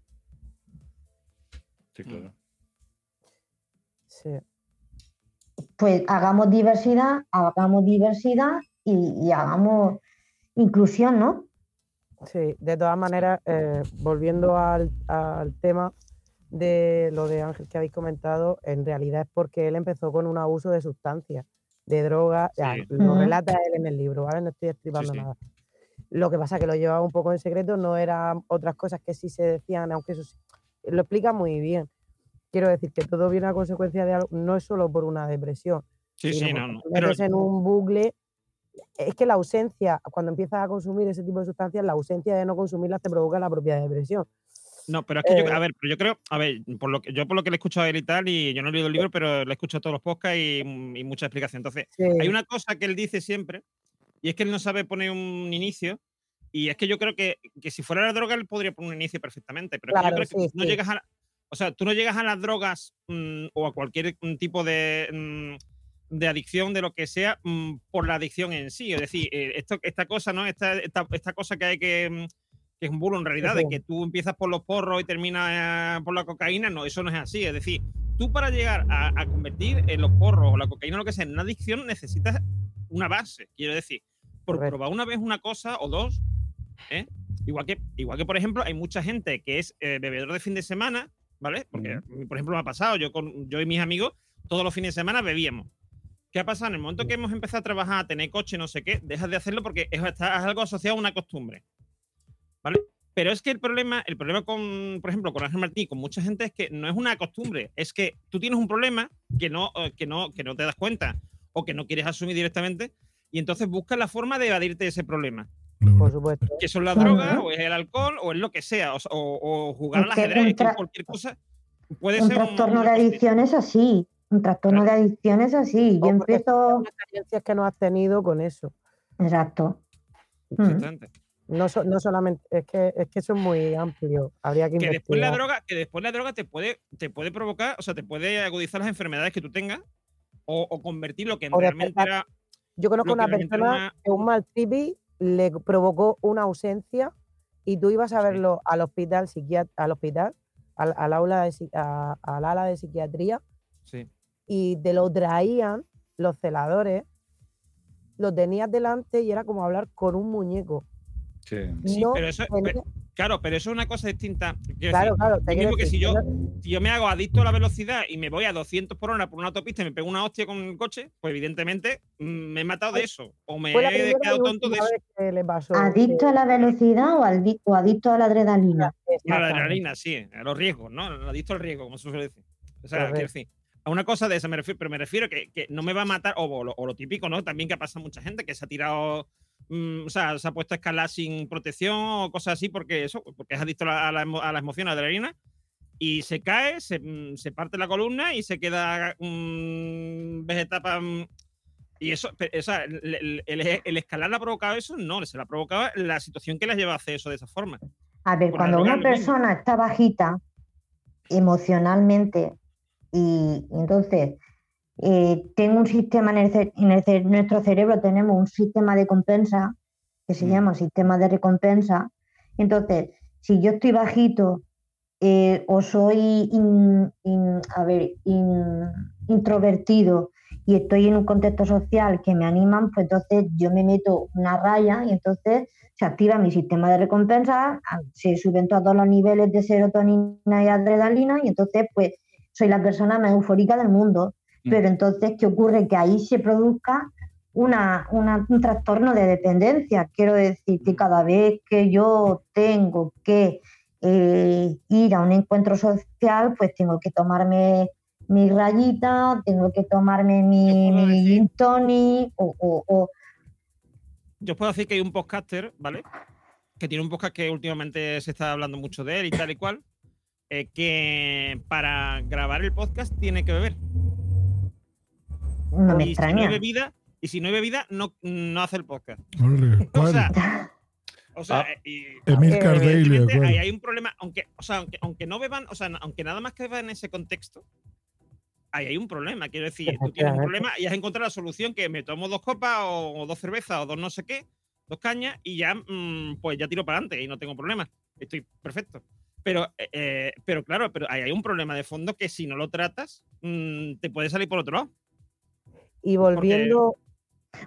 Sí, claro. Sí. Pues hagamos diversidad, hagamos diversidad y, y hagamos inclusión, ¿no? Sí, de todas maneras, eh, volviendo al, al tema de lo de Ángel que habéis comentado, en realidad es porque él empezó con un abuso de sustancias, de drogas, lo relata él en el libro, ¿vale? No estoy estripando sí. nada. Lo que pasa es que lo llevaba un poco en secreto, no eran otras cosas que sí se decían, aunque eso sí- lo explica muy bien. Quiero decir que todo viene a consecuencia de algo, no es solo por una depresión, Sí, sí, no, no. Pero, en un bucle. Es que la ausencia, cuando empiezas a consumir ese tipo de sustancias, la ausencia de no consumirlas te provoca la propia depresión. no, pero es que yo, eh, a ver, pero yo creo, a ver, por lo que, yo por lo que le he escuchado a él y tal, y yo no he leído el libro, pero le he escuchado todos los podcasts y, y mucha explicación. Entonces, Sí, hay una cosa que él dice siempre, y es que él no sabe poner un inicio, y es que yo creo que, que si fuera la droga, él podría poner un inicio perfectamente, pero es que yo creo que sí, no sí. llegas a... O sea, tú no llegas a las drogas mm, o a cualquier tipo de... mm, de adicción, de lo que sea, mm, por la adicción en sí. Es decir, eh, esto, esta cosa, ¿no? Esta, esta, esta cosa que hay que, que es un bulo en realidad, de que tú empiezas por los porros y terminas eh, por la cocaína, no, eso no es así. Es decir, tú para llegar a, a convertir en los porros o la cocaína o lo que sea en una adicción necesitas una base. Quiero decir, por Correcto. probar una vez una cosa o dos, ¿eh? Igual que, igual que, por ejemplo, hay mucha gente que es eh, bebedor de fin de semana, ¿vale? Porque, mí, por ejemplo, me ha pasado, yo, con, yo y mis amigos, todos los fines de semana bebíamos. ¿Qué ha pasado? En el momento que hemos empezado a trabajar, a tener coche, no sé qué, dejas de hacerlo porque es, algo asociado a una costumbre. ¿Vale? Pero es que el problema, el problema con, por ejemplo, con Ángel Martí, con mucha gente, es que no es una costumbre, es que tú tienes un problema que no, eh, que no, que no te das cuenta o que no quieres asumir directamente y entonces buscas la forma de evadirte de ese problema. Por supuesto. Que son las Ujú. drogas, o es el alcohol, o es lo que sea, o, o- jugar al Es que ajedrez, un que cualquier cosa puede Un ser trastorno de adicción es así. Un trastorno de adicción es así. Yo empiezo. son experiencias que no has tenido con eso. Exacto. Mm. Exactamente. No, so- no solamente, es que, es que eso es muy amplio. Habría que que después la investigar. droga, que después la droga te puede, te puede provocar, o sea, te puede agudizar las enfermedades que tú tengas o, o convertir lo que O realmente despertar- era. Yo conozco una persona una- que un mal tripi le provocó una ausencia y tú ibas a verlo al hospital, psiquiat- al hospital, al, al aula de, a- al ala de psiquiatría Sí. y te lo traían los celadores, lo tenías delante y era como hablar con un muñeco. Sí. Pero eso, tenía- pe- claro, pero eso es una cosa distinta. Quiero Claro, decir, claro, te lo mismo que si yo, si yo me hago adicto a la velocidad y me voy a 200 por hora por una autopista y me pego una hostia con el coche, pues evidentemente me he matado de eso. O me he quedado tonto de eso. vez que le pasó. ¿Adicto a la velocidad o, al, o adicto a la adrenalina? A la adrenalina, sí, a los riesgos, ¿no? Adicto al riesgo, como se suele decir. O sea, quiero decir, a una cosa de esa me refiero, pero me refiero que, que no me va a matar, o, o lo, o lo típico, ¿no? También que pasa a mucha gente que se ha tirado, mm, o sea, se ha puesto a escalar sin protección o cosas así, porque eso, porque es adicto a la, a la la emoción, a la adrenalina, y se cae, se, mm, se parte la columna y se queda mm, vegetapa. mm, y eso, o sea, el, el- el- el escalar le ha provocado eso, no, se la ha provocado la situación que les lleva a hacer eso de esa forma. A ver, la cuando una mismo. persona está bajita emocionalmente y, y entonces eh, tengo un sistema en, el ce- en el ce- nuestro cerebro tenemos un sistema de compensa que se Mm. llama sistema de recompensa. Entonces, si yo estoy bajito eh, o soy in- in- a ver, in- introvertido y estoy en un contexto social que me animan, pues entonces yo me meto una raya y entonces se activa mi sistema de recompensa, se suben todos los niveles de serotonina y adrenalina y entonces pues soy la persona más eufórica del mundo. Pero entonces, ¿qué ocurre? Que ahí se produzca una, una- un trastorno de dependencia. Quiero decir que cada vez que yo tengo que eh, ir a un encuentro social, pues tengo que tomarme mi rayita, tengo que tomarme mi, mi decir- gin tonic o, o- o- Yo os puedo decir que hay un podcaster, ¿vale? Que tiene un podcast que últimamente se está hablando mucho de él y tal y cual. eh, que para grabar el podcast tiene que beber. No me y si no extraña. hay bebida, y si no hay bebida, no, no hace el podcast. Órale, O sea, o sea, Ah. eh, y- Emilcar eh, Daily, ¿cuál? ahí hay un problema, aunque, o sea, aunque, aunque no beban, o sea, aunque nada más que beban en ese contexto, ahí hay un problema. Quiero decir, tú tienes un problema y has encontrado la solución que me tomo dos copas o, o dos cervezas o dos no sé qué, dos cañas y ya, mm, pues ya tiro para adelante y no tengo problema. Estoy perfecto. Pero, eh, eh, pero claro, pero ahí hay un problema de fondo que si no lo tratas, mm, te puede salir por otro lado. Y volviendo,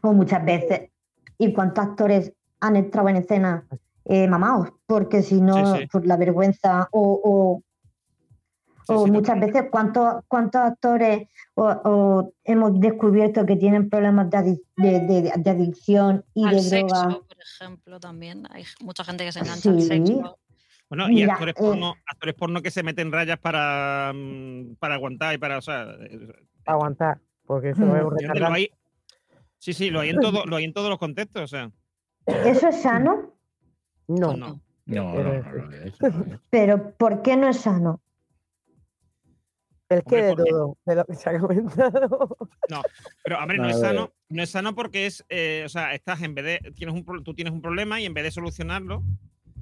o muchas veces. ¿Y cuántos actores han entrado en escena eh, mamados? Porque si no, Sí, sí. por la vergüenza o, o, Sí, o sí, muchas veces cuántos, cuántos actores o, o hemos descubierto que tienen problemas de, adic- de, de- de adicción y al de sexo, droga. por ejemplo, también. Hay mucha gente que se engancha al Sí. sexo. Bueno, y Mira, actores, eh, porno, actores porno que se meten rayas para, mm, para aguantar y para. O sea, eh, aguantar, porque eso Mm. es un ¿entiendes? Lo retardante. hay- sí, sí, lo hay en, todo, lo hay en todos los contextos. O sea, ¿Eso es sano? No, no. No, no, no, no, no es. Pero ¿por qué no es sano? el que de todo, de lo que se ha comentado. No, pero hombre, no No, es sano, no es sano porque es, eh, o sea, estás en vez de, tienes un, tú tienes un problema y en vez de solucionarlo,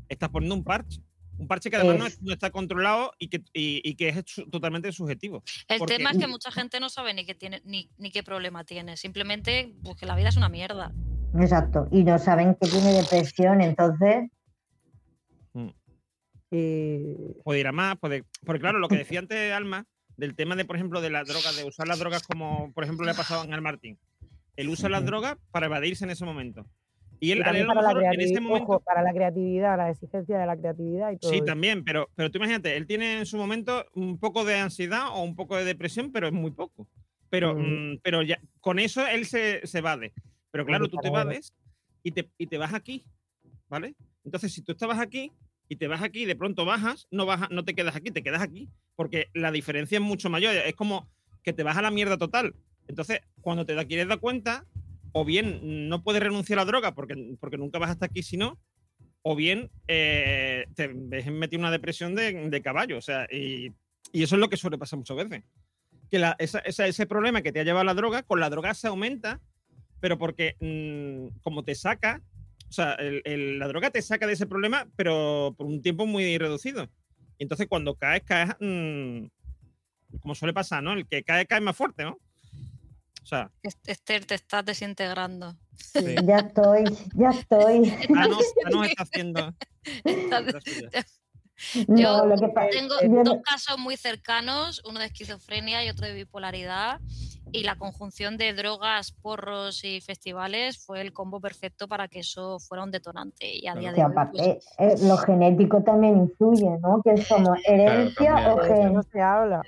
estás poniendo un parche. Un parche que además no, Es- es- no está controlado y que, y, y que es su- totalmente subjetivo. El Porque- tema es que mucha gente no sabe ni qué tiene, ni, ni qué problema tiene. Simplemente, pues que la vida es una mierda. Exacto. Y no saben que tiene depresión, entonces. Y puede ir a más, puede. Porque claro, lo que decía antes Alma, del tema de, por ejemplo, de las drogas, de usar las drogas como, por ejemplo, le ha pasado a Ángel Martín. Él usa las drogas para evadirse en ese momento. Y él, y él para la, en ese creatividad, momento. ojo, para la creatividad, la exigencia de la creatividad y todo. Sí, eso. también, pero, pero tú imagínate, él tiene en su momento un poco de ansiedad o un poco de depresión, pero es muy poco. Pero, Mm. mm, pero ya, con eso él se, se evade. Pero claro, tú te evades y te, y te vas aquí, ¿vale? Entonces, si tú estabas aquí y te vas aquí y de pronto bajas, no, bajas, no te quedas aquí, te quedas aquí, porque la diferencia es mucho mayor. Es como que te vas a la mierda total. Entonces, cuando te da, quieres dar cuenta, o bien no puedes renunciar a la droga porque, porque nunca vas hasta aquí si no, o bien eh, te ves metido en una depresión de, de caballo. O sea, y, eso es lo que suele pasar muchas veces. Que la- ese problema que te ha llevado la droga, con la droga se aumenta, pero porque mm, como te saca, o sea, la droga te saca de ese problema, pero por un tiempo muy reducido. Y entonces cuando caes, caes, mm, como suele pasar, ¿no? El que cae, cae más fuerte, ¿no? O sea, Est- Esther, te estás desintegrando. sí. Ya estoy, ya estoy. Thanos, Thanos está haciendo. No, Yo que tengo yo dos no- casos muy cercanos, uno de esquizofrenia y otro de bipolaridad, y la conjunción de drogas, porros y festivales fue el combo perfecto para que eso fuera un detonante. Y a día que de hoy, aparte, pues, eh, lo genético también influye, ¿no? Que somos herencia o gen- no se habla.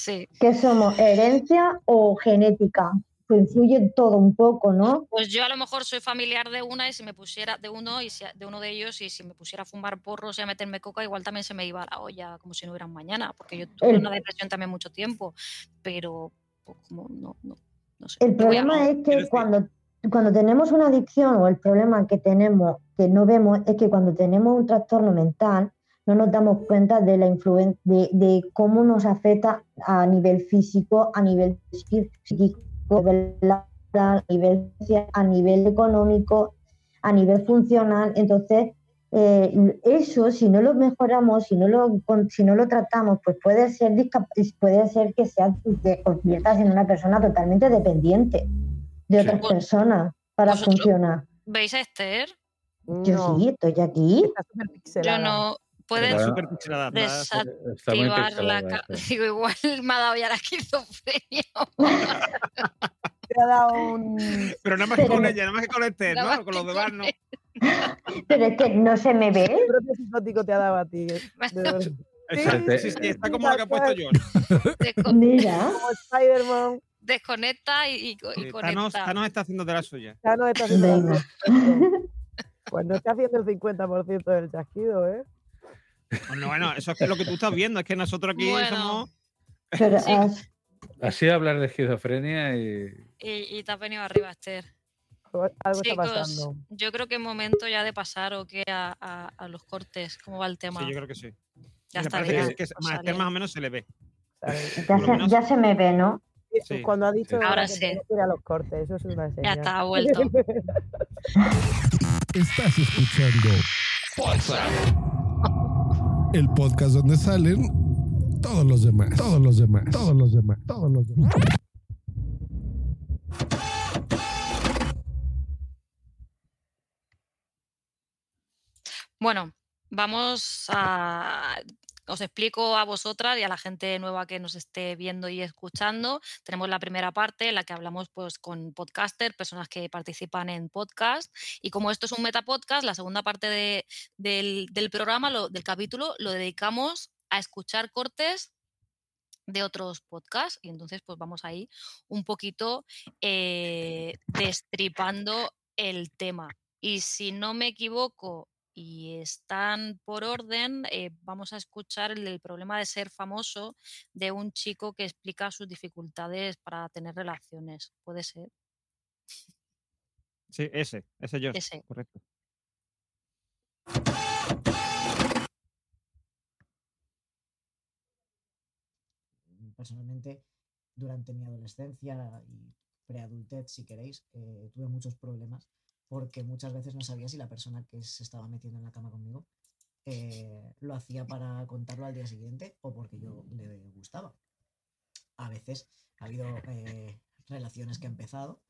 Sí. que somos herencia o genética. Pues influye todo un poco, ¿no? Pues yo a lo mejor soy familiar de una y si me pusiera de uno y si- de uno de ellos y si me pusiera a fumar porros y a meterme coca igual también se me iba a la olla como si no hubiera un mañana porque yo tuve El- una depresión también mucho tiempo pero pues, como no no no sé El a- problema es que cuando, cuando tenemos una adicción o el problema que tenemos, que no vemos, es que cuando tenemos un trastorno mental, no nos damos cuenta de la influencia, de, de cómo nos afecta a nivel físico, a nivel psíquico, a nivel a nivel, social, a nivel económico, a nivel funcional. Entonces, eh, eso, si no lo mejoramos, si no lo, si no lo tratamos, pues puede ser, puede ser que sea, te conviertas en una persona totalmente dependiente de Sí. otras personas para funcionar. veis a Esther Yo No, sí, estoy aquí. yo no está- desactivar Está la sí. digo igual me ha dado ya la esquizofrenia Te ha dado un. Pero nada más que Pero con ella, nada más que con este, ¿no? Con los demás no. Pero es que no se me ve. ¿Qué brote psicótico te ha dado a ti? eh? De. Exacto, sí, sí, está como lo que ha puesto. Desco- Mira, Como Spider-Man. desconecta y, y, y Sí, Thanos, conecta Thanos está haciendo de la suya. Ya no está haciendo Venga. la- Pues no está haciendo el 50% del chasquido, ¿eh? Bueno, bueno, eso es que lo que tú estás viendo, es que nosotros aquí Bueno. somos. pero Sí. has- Así hablar de esquizofrenia y. y, y te has venido arriba Esther Algo está Chicos, pasando. yo creo que es momento ya de pasar o que a, a- a los cortes, ¿cómo va el tema? Sí, yo creo que sí. ya está bien. que, que Pues más, o menos se le ve. ya, se, menos- ya se me ve, ¿no? Sí. Cuando ha dicho Ahora que sí. tenemos que ir a los cortes, eso es una señal. Ya está, ha vuelto. Estás escuchando el podcast donde salen todos los demás, todos los demás, todos los demás, todos los demás. Bueno, vamos a... Os explico a vosotras y a la gente nueva que nos esté viendo y escuchando. Tenemos la primera parte en la que hablamos pues, con podcasters, personas que participan en podcast. Y como esto es un metapodcast, la segunda parte de- del, programa, del capítulo, lo dedicamos a escuchar cortes de otros podcasts. Y entonces pues vamos ahí un poquito eh, destripando el tema. Y si no me equivoco, y están por orden, eh, vamos a escuchar el del problema de ser famoso de un chico que explica sus dificultades para tener relaciones. Puede ser. Sí, ese, ese George. Ese. Correcto. personalmente durante mi adolescencia y preadultez, si queréis, eh, tuve muchos problemas porque muchas veces no sabía si la persona que se estaba metiendo en la cama conmigo eh, lo hacía para contarlo al día siguiente o porque yo le gustaba. A veces ha habido eh, relaciones que he empezado,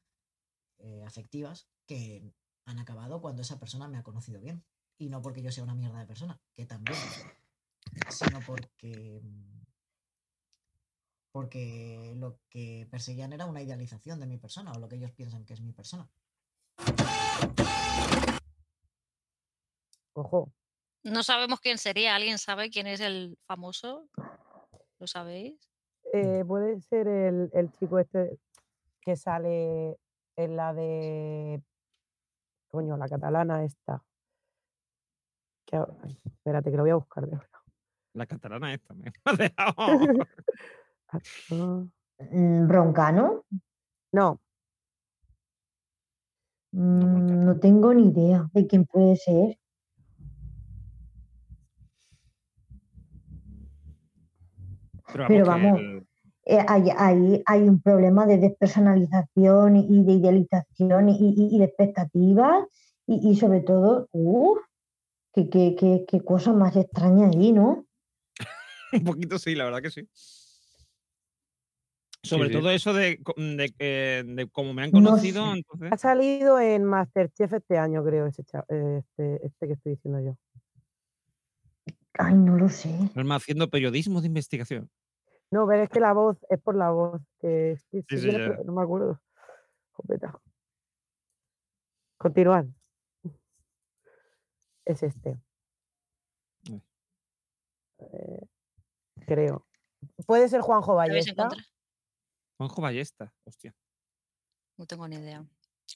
eh, afectivas, que han acabado cuando esa persona me ha conocido bien. Y no porque yo sea una mierda de persona, que también, sino porque porque lo que perseguían era una idealización de mi persona o lo que ellos piensan que es mi persona. Ojo. No sabemos quién sería. ¿Alguien sabe quién es el famoso? ¿Lo sabéis? Eh, puede ser el, el chico este que sale en la de. Coño, la catalana esta. Que a- ay, espérate, que lo voy a buscar de verdad. La catalana esta, me ha dejado. Mm, ¿Broncano? No. Mm, No tengo ni idea de quién puede ser. Pero vamos, el- eh, ahí, ahí hay un problema de despersonalización y de idealización y, y- y de expectativas y, y sobre todo, uff, qué, qué, qué, qué cosa más extraña ahí, ¿no? Un poquito sí, la verdad que sí. Sobre sí. todo eso de, co- de, que- de cómo me han No conocido, sé. entonces. Ha salido en Masterchef este año, creo, ese eh, este, este que estoy diciendo yo. Ay, no lo sé. Norma haciendo periodismo de investigación. No, pero es que la voz, es por la voz. Que sí, Sí, no me acuerdo. Jopeta. Continuar. Es este. Eh, creo. Puede ser Juanjo ¿Lo habéis Ballesta. Juanjo Ballesta, hostia. No tengo ni idea.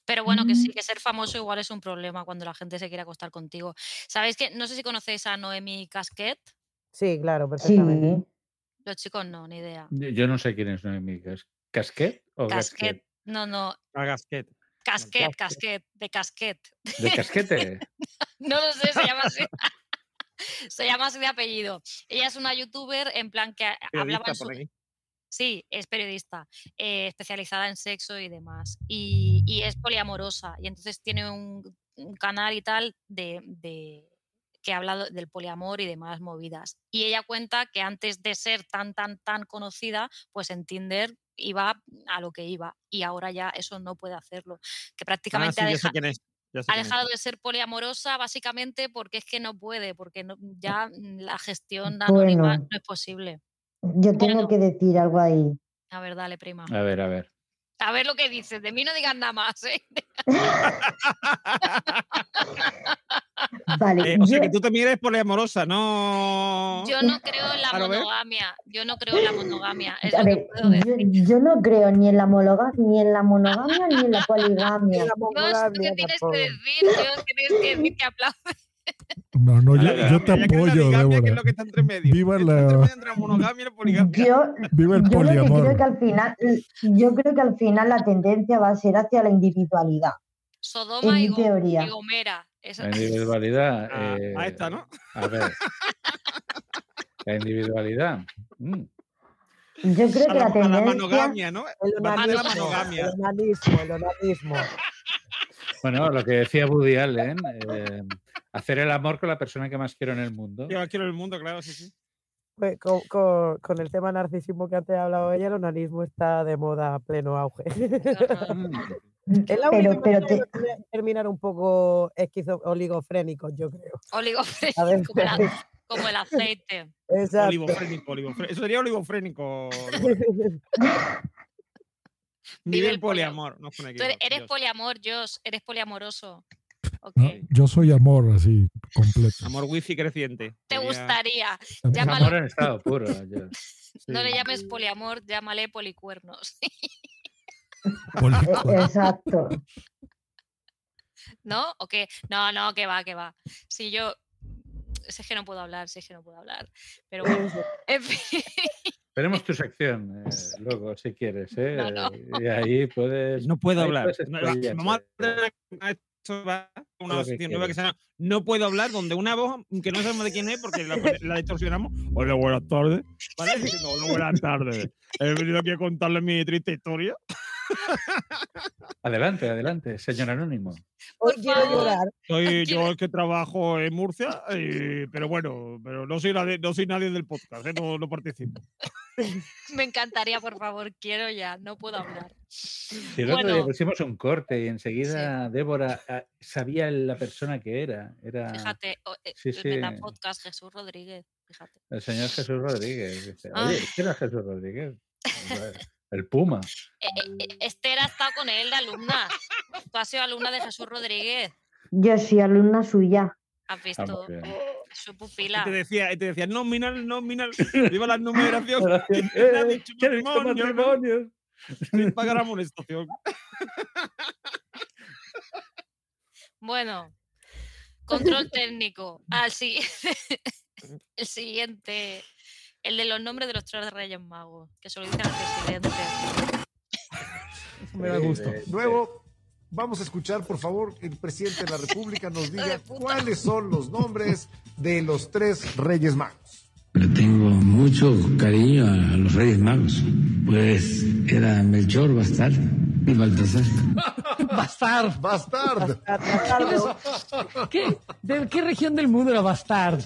Pero bueno, que sí, que ser famoso igual es un problema cuando la gente se quiere acostar contigo. ¿Sabéis que no sé si conocéis a Noemi Casquet? Sí, claro, perfectamente. Sí. Los chicos no, ni idea. Yo no sé quién es Noemí. ¿Cas- ¿Casquet o Casquet. Gasquet? No, no. A Gasquet. Casquet, casquet, de casquet. ¿De casquete? No lo sé, se llama así. se llama así de apellido. Ella es una youtuber en plan que hablaba en su, por aquí. Sí, es periodista, eh, especializada en sexo y demás. Y, y es poliamorosa. Y entonces tiene un, un canal y tal de, de- que habla del poliamor y demás movidas. Y ella cuenta que antes de ser tan, tan, tan conocida, pues en Tinder iba a lo que iba. Y ahora ya eso no puede hacerlo. Que Ah, prácticamente sí, ha, dejado de ser poliamorosa básicamente porque es que no puede, porque no- ya la gestión Bueno. anónima no es posible. Yo tengo que decir algo ahí. A ver, dale, prima. A ver, a ver. A ver lo que dices. De mí no digas nada más, ¿eh? Vale, Eh, o sea que tú también eres poliamorosa, no. Yo no creo en la monogamia. Yo no creo en la monogamia. Es a lo que ver, puedo decir. yo, yo no creo ni en la monoga- ni en la monogamia ni en la poligamia. Dios, ¿tú qué monogamia tienes que decir? Dios, ¿qué tienes que decir? Que aplaude. No, no, yo, La yo te apoyo, bigamia, que es Débora. lo que está entre medio. Viva la- entre monogamia y. Yo, Viva el yo creo poliamor. que al final, yo creo que al final la tendencia va a ser hacia la individualidad. Sodoma En y, teoría. y Gomera. Esa- La individualidad. Ah, eh, a esta, ¿no? A ver. La individualidad. mm. Yo creo A que la, la a la tendencia. la monogamia. el onanismo, el onanismo. Bueno, lo que decía Woody Allen, eh, hacer el amor con la persona que más quiero en el mundo. Yo quiero el mundo, claro, sí, sí. Pues con, con- con el tema narcisismo que antes ha hablado ella, el onanismo está de moda a pleno auge. Es la Pero- pero te- terminar- un poco esquizo oligofrénicos, yo creo. Oligofrénico, A ver, como, la- como el aceite. Exacto. Olivofrénico, olivofrénico. Eso sería olivofrénico. Vive el poliamor. No os pone aquí, Tú eres, eres poliamor, Josh. Eres poliamoroso. Ok. No, yo soy amor, así, completo. Amor wifi creciente. Te Sería- gustaría. Llámalo. amor en estado puro. yo- No sí. le llames poliamor, llámale policuernos. Exacto. ¿No? ¿O qué? No, no, que va, que va. Si yo. Si es que no puedo hablar, si es que no puedo hablar. Pero bueno, en fin. Tenemos tu sección eh, luego, si quieres. ¿eh? No, no. Y ahí puedes. No puedo hablar. No. Vamos a una que sección nueva que se llama No puedo hablar, donde una voz que no sabemos de quién es porque la, la distorsionamos. Hola, buenas tardes. ¿Vale? Diciendo, Hola, buenas tardes. He venido aquí a contarles mi triste historia. Adelante, adelante, señor Anónimo. Hoy quiero llorar. Soy yo el que trabajo en Murcia, y- pero bueno, pero no soy nadie, no soy nadie del podcast, ¿eh? no, no participo. Me encantaría, por favor, quiero ya, no puedo hablar. Si el otro día Bueno, pusimos un corte y enseguida Débora ah, sabía la persona que era. Era fíjate, eh, Sí, el sí. Metapodcast Jesús Rodríguez, fíjate. el señor Jesús Rodríguez. Dice, Ah. Oye, ¿qué era Jesús Rodríguez? El Puma. Eh, eh, Esther ha estado con él de alumna. Tú has sido alumna de Jesús Rodríguez. Yo soy alumna suya. Has visto bien. su Y pupila. te decía, y te decía, nominal, nominal, iba la numeración. Eh, dicho ¿quién ha dicho matrimonio, ¿no? matrimonio? Sin pagar amonestación. Bueno, control técnico. Al siguiente, el siguiente, el de los nombres de los tres reyes magos, que se lo dicen al presidente. Me da gusto. Luego, vamos a escuchar, por favor, el presidente de la República nos diga cuáles son los nombres de los tres Reyes Magos. Le tengo mucho cariño a los Reyes Magos. Pues era Melchor, Bastar y Baltasar. Bastard. Bastard. ¿Qué? ¿De qué región del mundo era Bastard?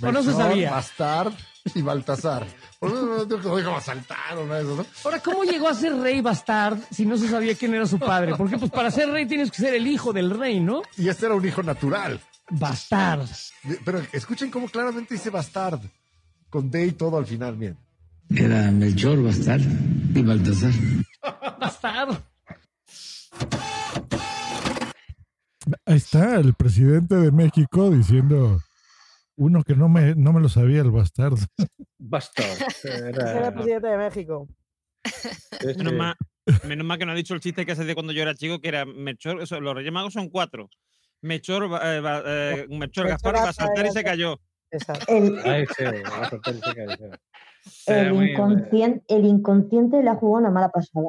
¿O no se sabía? Bastard y Baltasar. Por eso no tengo que lo digo saltar o nada de eso, ¿no? Ahora, ¿cómo llegó a ser rey Bastard si no se sabía quién era su padre? Porque pues para ser rey tienes que ser el hijo del rey, ¿no? Y este era un hijo natural. Bastard. Pero escuchen cómo claramente dice Bastard. Con D y todo al final, bien. Era Melchor, Bastar y Baltasar. Bastard. Ahí está el presidente de México diciendo uno que no me, no me lo sabía, el bastardo. Bastard. Ese era el presidente de México. Menos mal, menos mal que no ha dicho el chiste que hace de cuando yo era chico, que era Melchor, eso, los Reyes Magos son cuatro. Melchor, ba- eh, eh, Melchor Gaspar va a saltar y se cayó. El, el, inconsciente, el inconsciente le ha jugado una mala pasada.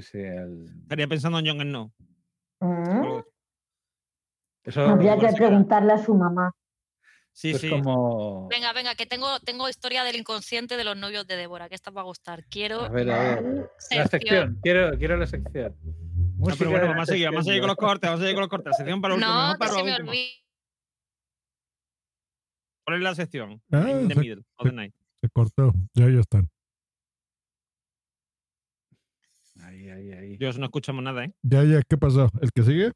Sí, sí. El... Estaría pensando en John No. Mm. Eso Habría que preguntarle a su mamá. Sí, es sí. como. Venga, venga, que tengo, tengo historia del inconsciente de los novios de Débora, que esta va a gustar. Quiero. A ver, a ver. La Sección. quiero, quiero la sección. No, pero bueno, vamos a seguir, vamos a seguir con los cortes, vamos a seguir con los cortes. La sección para último, No, que para se lo me olvide. ¿Cuál es la sección? Ah, In the se- middle of the night. Se cortó, ya ya están. Ahí, ahí, ahí. Dios, no escuchamos nada, ¿eh? Ya, ya, ¿qué pasó? ¿El que sigue?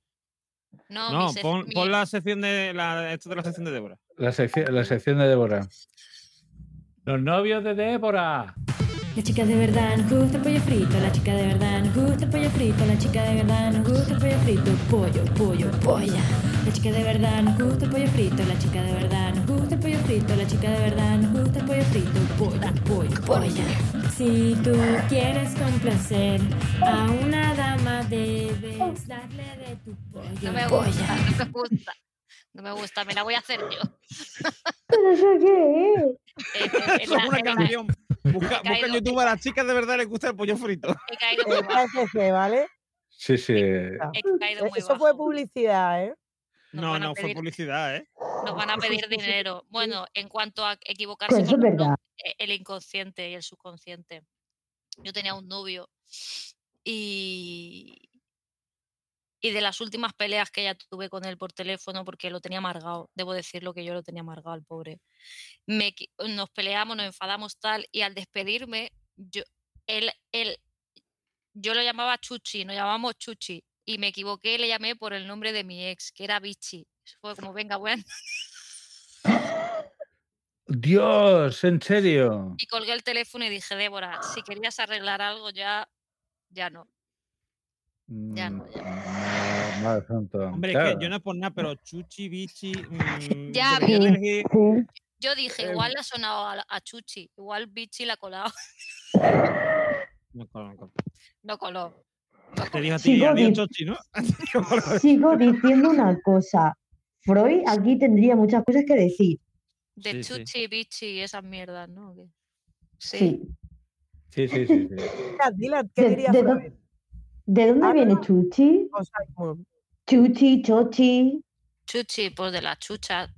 No, No, pon, mi- pon la sección de la, esto de la sección de Débora. La sección, la sección de Débora. Los novios de Débora. La chica de verdad nos gusta el pollo frito, la chica de verdad nos gusta el pollo frito, la chica de verdad nos gusta el pollo frito, pollo, pollo, polla. La chica de verdad nos gusta el pollo frito, la chica de verdad nos gusta el pollo frito, la chica de verdad nos gusta el pollo frito, pollo, pollo, polla. Si tú quieres complacer a una dama debes darle de tu pollo, No me polla. gusta, no me gusta. No me gusta, me la voy a hacer yo. ¿Pero eso qué es? La- es una la- canción. Busca, busca en YouTube a las chicas de verdad les gusta el pollo frito. He caído muy Eh, bajo. ¿vale? Sí, sí. He caído muy Eso bajo. fue publicidad, ¿eh? No, no, fue publicidad, ¿eh? Nos van a pedir dinero. Bueno, en cuanto a equivocarse Pues con eh, el inconsciente y el subconsciente. Yo tenía un novio y Y de las últimas peleas que ya tuve con él por teléfono, porque lo tenía amargado, debo decirlo que yo lo tenía amargado al pobre. Me nos peleamos, nos enfadamos tal, y al despedirme, yo, él, él, yo lo llamaba Chuchi, nos llamamos Chuchi, y me equivoqué, le llamé por el nombre de mi ex, que era Bichi. Fue como, venga, bueno. Dios, en serio. Y colgué el teléfono y dije, Débora, si querías arreglar algo ya, ya no. Ya no, ya no. No, madre santa. Hombre, es Claro. que yo no es por nada, pero Chuchi, Bichi. mm, Ya, vi. Yo dije, Eh, igual le ha sonado a, a Chuchi, igual Bichi la ha colado. No, coló, no coló. No coló. Te dijo a ti, Sigo di- Chochi, ¿no? Sigo diciendo una cosa. Freud aquí tendría muchas cosas que decir. De Sí, sí. Chuchi, Bichi y esas mierdas, ¿no? Sí. Sí, sí, sí. sí. Dila, ¿qué ¿De, diría de Freud? De dónde Ah, viene no. Chuchi? O sea, como- Chuchi, Chochi. Chuchi, pues de la chucha.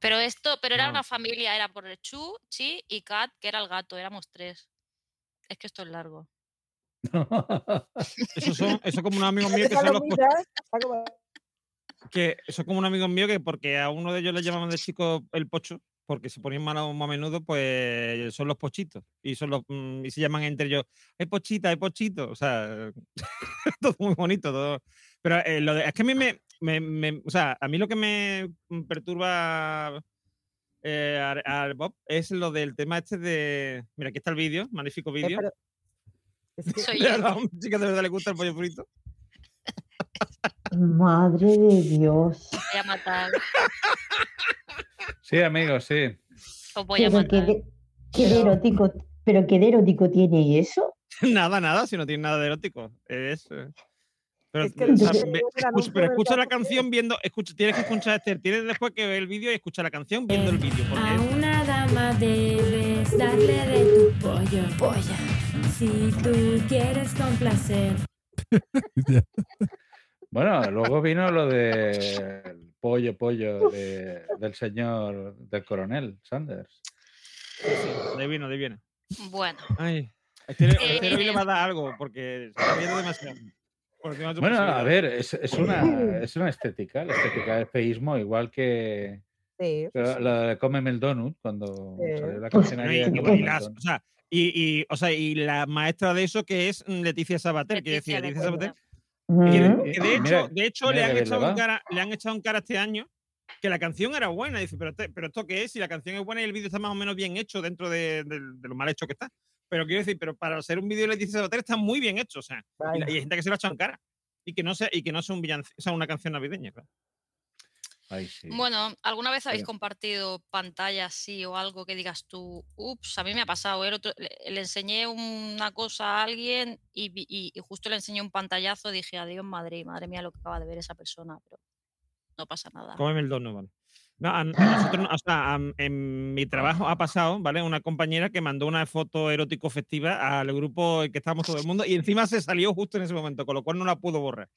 Pero esto, pero era No. una familia, era por el Chu, Chi y Kat, que era el gato, éramos tres. Es que esto es largo. Eso son, eso como un amigo mío que son los que eso es como un amigo mío que porque a uno de ellos le llamaban de chico el pocho, porque se ponían malos más a menudo, pues son los pochitos. Y son los mm, y se llaman entre ellos, hay pochita, hay pochito. O sea, todo muy bonito, todo. Pero eh, lo de- es que a mí me, me- me- o sea, a mí lo que me mm, perturba eh, al, al Bob es lo del tema este de. Mira, aquí está el vídeo, magnífico Eh, vídeo. es que- Soy la chica de verdad le gusta el pollo frito. Madre de Dios. Os voy a matar. Sí, amigos, sí. Os voy a Pero qué, qué de erótico, pero qué de erótico tiene eso. Nada, nada, si no tiene nada de erótico. Es. eh, Pero, Es que o sea, el escucha, pero escucha la canción viendo. Escucha, tienes que escuchar este. Tienes después que ver el vídeo y escuchar la canción viendo el vídeo. A una dama debes darle de tu pollo, polla. Si tú quieres complacer. Bueno, luego vino lo del pollo, pollo de- del señor, del coronel Sanders. de ahí viene, de ahí viene. Bueno, Ay. Este, este Eh, hoy le va a dar algo porque se está viendo demasiado. De Bueno, a ver, es, es una, es una estética, la estética del feísmo, igual que Sí, la de Cómeme el Donut, cuando Sí. salió la canción y, de y- o sea, y, la maestra de eso que es mm, Leticia Sabater, que Leticia decía de Leticia. Sabater, de hecho, mira- de hecho le, han echado va. cara, le han echado un cara este año que la canción era buena. Dice, pero, este- pero esto qué es, si la canción es buena y el vídeo está más o menos bien hecho dentro de, de- de lo mal hecho que está. Pero quiero decir, pero para hacer un vídeo de Leticia Sabater está muy bien hecho, o sea, y, hay gente que se lo ha echado en cara. Y que no sea, y que no sea un villanc- o sea, una canción navideña, claro. Ay, sí. Bueno, ¿alguna vez habéis Pero- compartido pantalla así o algo que digas tú, ups, a mí me ha pasado, el otro- le, le enseñé una cosa a alguien y, vi- y- y justo le enseñé un pantallazo, dije, adiós madre, madre mía lo que acaba de ver esa persona, pero no pasa nada. Cómeme el donut, vale. No, a, a nosotros, no- o sea, a- en mi trabajo ha pasado, ¿vale? Una compañera que mandó una foto erótico festiva al grupo en que estábamos todo el mundo y encima se salió justo en ese momento, con lo cual no la pudo borrar.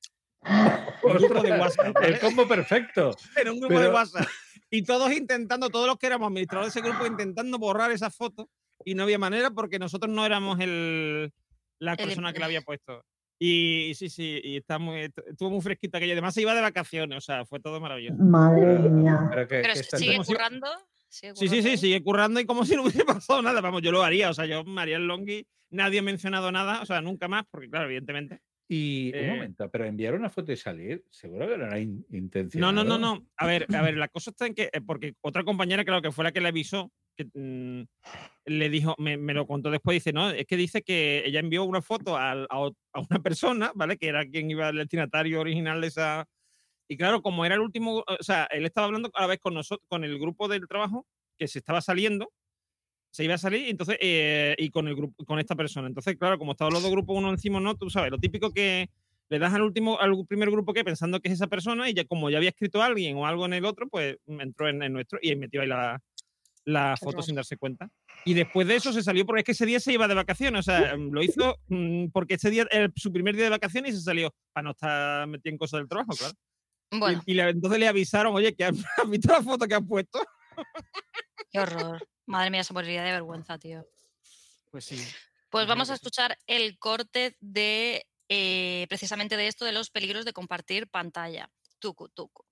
Un grupo de WhatsApp, ¿vale? El combo perfecto. Era un grupo de Pero- WhatsApp. Y todos intentando, todos los que éramos administradores de ese grupo, intentando borrar esa foto y no había manera porque nosotros no éramos el, la El persona que em- la había puesto. Y, sí, sí, y está muy, estuvo muy fresquita aquella. Además se iba de vacaciones, o sea, fue todo maravilloso. Madre mía. Pero que- Pero que sigue currando. sigue Sí, sí, sí, sigue currando y como si no hubiese pasado nada. Vamos, yo lo haría. O sea, yo el longi. Nadie ha mencionado nada, o sea, nunca más, porque claro, evidentemente. Y Eh, un momento, pero enviar una foto y salir, seguro que no era in- No, no, no, no. A ver, a ver, la cosa está en que, eh, porque otra compañera, claro, que fue la que le avisó, que mm, le dijo, me, me lo contó después, dice, no, es que dice que ella envió una foto al- a, a una persona, ¿vale? Que era quien iba el destinatario original de esa. Y claro, como era el último, o sea, él estaba hablando a la vez con nosotros, con el grupo del trabajo, que se estaba saliendo, se iba a salir, entonces, eh, y con el grupo, con esta persona. Entonces, claro, como estaban los dos grupos uno encima, no, tú sabes, lo típico que le das al último, al primer grupo que pensando que es esa persona, y ya como ya había escrito alguien o algo en el otro, pues entró en, el nuestro y metió ahí la, la foto sin darse cuenta. Y después de eso se salió porque es que ese día se iba de vacaciones, o sea, lo hizo mm, porque ese día era su primer día de vacaciones y se salió para no estar metido en cosas del trabajo, claro. Y- Bueno, Y, le- entonces le avisaron, oye, que has visto la foto que has puesto. qué horror. Madre mía, se moriría de vergüenza, tío. Pues sí. Pues vamos a escuchar el corte de eh, precisamente de esto, de los peligros de compartir pantalla. Tucu, tucu.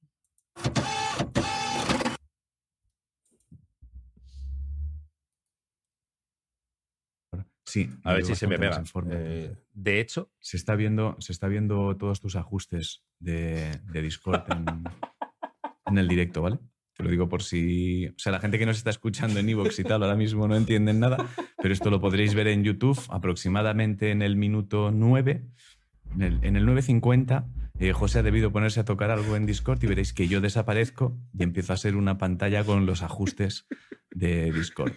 Sí, A ver si se me pega. Eh, de hecho, se está viendo, se está viendo todos tus ajustes de, de Discord en, en el directo, ¿vale? Te lo digo por si. O sea, la gente que nos está escuchando en Evox y tal ahora mismo no entienden nada, pero esto lo podréis ver en YouTube aproximadamente en el minuto 9. En el, en el 9.50, eh, José ha debido ponerse a tocar algo en Discord y veréis que yo desaparezco y empiezo a ser una pantalla con los ajustes de Discord,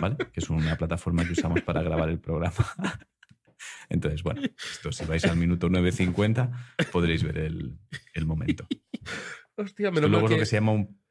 ¿vale? Que es una plataforma que usamos para grabar el programa. Entonces, bueno, esto si vais al minuto 9.50 podréis ver el, el momento. hostia, Esto menos luego es lo que, se llama un,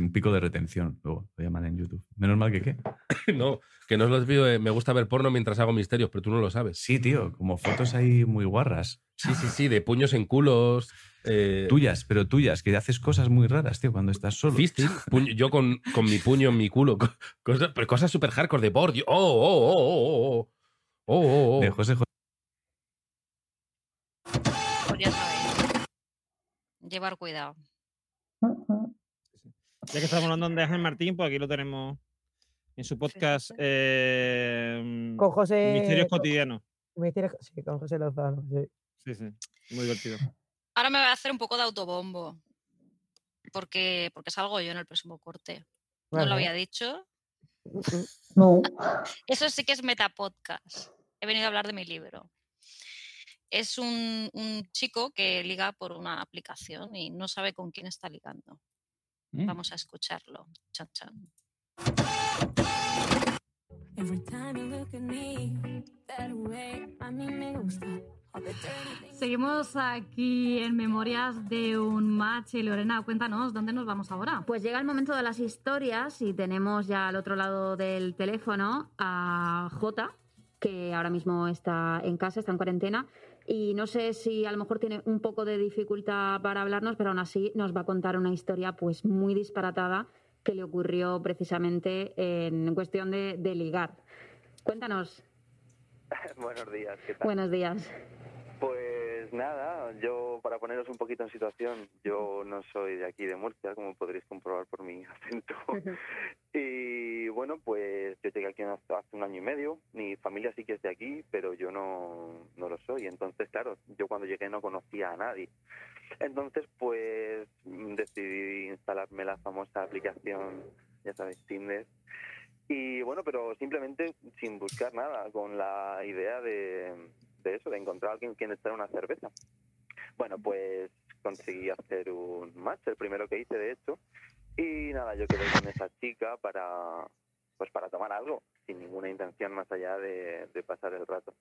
un pico de retención, luego lo llaman en YouTube. Menos mal que qué. no, que no os los veo, eh, me gusta ver porno mientras hago misterios, pero tú no lo sabes. Sí, tío, como fotos ahí muy guarras. Sí, sí, sí, de puños en culos. eh, Tuyas, pero tuyas, que haces cosas muy raras, tío, cuando estás solo. Fisting, puño- yo con, con mi puño en mi culo. co- Cosas, pero cosas súper hardcore de por Dios. Oh, oh, oh, oh, oh, oh, oh, oh. De José Jo- Pues. Llevar cuidado. Ya que estamos hablando de Ángel Martín, pues aquí lo tenemos en su podcast eh, Con José- Misterios Cotidianos. Sí, con José Lozano, sí. Sí, sí. Muy divertido. Ahora me voy a hacer un poco de autobombo. Porque, porque salgo yo en el próximo corte. No Vale. lo había dicho. No. Eso sí que es metapodcast. He venido a hablar de mi libro. Es un, un chico que liga por una aplicación y no sabe con quién está ligando. Mm. Vamos a escucharlo. Chan, chan. Seguimos aquí en Memorias de un Match. Y Lorena, cuéntanos, ¿dónde nos vamos ahora? Pues llega el momento de las historias y tenemos ya al otro lado del teléfono a Jota, que ahora mismo está en casa, está en cuarentena. Y no sé si a lo mejor tiene un poco de dificultad para hablarnos, pero aún así nos va a contar una historia pues muy disparatada que le ocurrió precisamente en cuestión de, de ligar. Cuéntanos, Buenos días, ¿qué tal? buenos días. Pues nada, yo para poneros un poquito en situación, yo no soy de aquí de Murcia, como podréis comprobar por mi acento. y bueno, pues yo llegué aquí hace un año y medio, mi familia sí que es de aquí, pero yo no, no lo soy. Entonces, claro, yo cuando llegué no conocía a nadie. Entonces, pues decidí instalarme la famosa aplicación, ya sabéis, Tinder. Y bueno, pero simplemente sin buscar nada, con la idea de, de eso, de encontrar a alguien quien echar una cerveza. Bueno, pues conseguí hacer un match, el primero que hice de hecho, y nada, yo quedé con esa chica para pues para tomar algo, sin ninguna intención más allá de, de pasar el rato.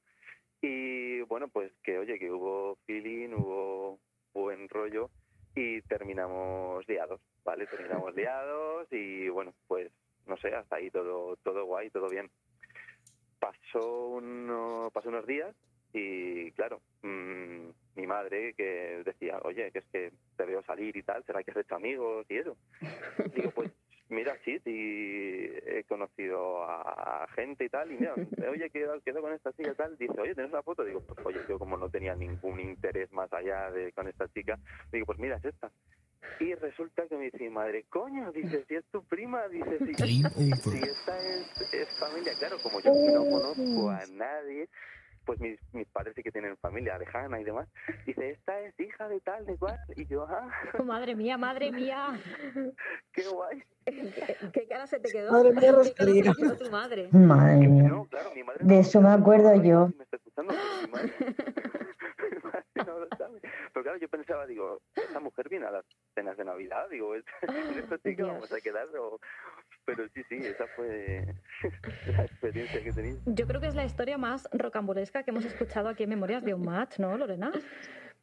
Y bueno, pues que oye, que hubo feeling, hubo buen rollo y terminamos liados, ¿vale? Terminamos liados y bueno, pues no sé, hasta ahí todo, todo guay, todo bien. Pasó, uno, pasó unos días y claro, mm, mi madre que decía, oye, que es que te veo salir y tal, ¿será que has hecho amigos y eso? Digo, pues mira, sí, sí, he conocido a gente y tal, y mira, oye, quedo, quedo con esta chica y tal, dice, oye, ¿tienes una foto? Digo, pues oye, yo como no tenía ningún interés más allá de con esta chica, digo, pues mira, es esta. Y resulta que me dice madre, coño, dice, si es tu prima, dice, si, si esta es, es familia, claro, como yo no conozco a nadie, pues mis, mis padres sí que tienen familia lejana y demás. Dice, esta es hija de tal, de cual. Y yo, ah, Madre mía, madre mía. qué guay. ¿Qué, qué cara se te quedó? Madre mía, ¿Qué cara se Rosalía. te quedó tu madre? Madre mía. De eso me acuerdo yo. no lo sabe. Pero claro, yo pensaba, digo, esta mujer viene a las cenas de Navidad, digo, ¿es- ¿con esta chica vamos a quedar? O- Pero sí, sí, esa fue la experiencia que. Yo creo que es la historia más rocambolesca que hemos escuchado aquí en Memorias de un Match, ¿no, Lorena?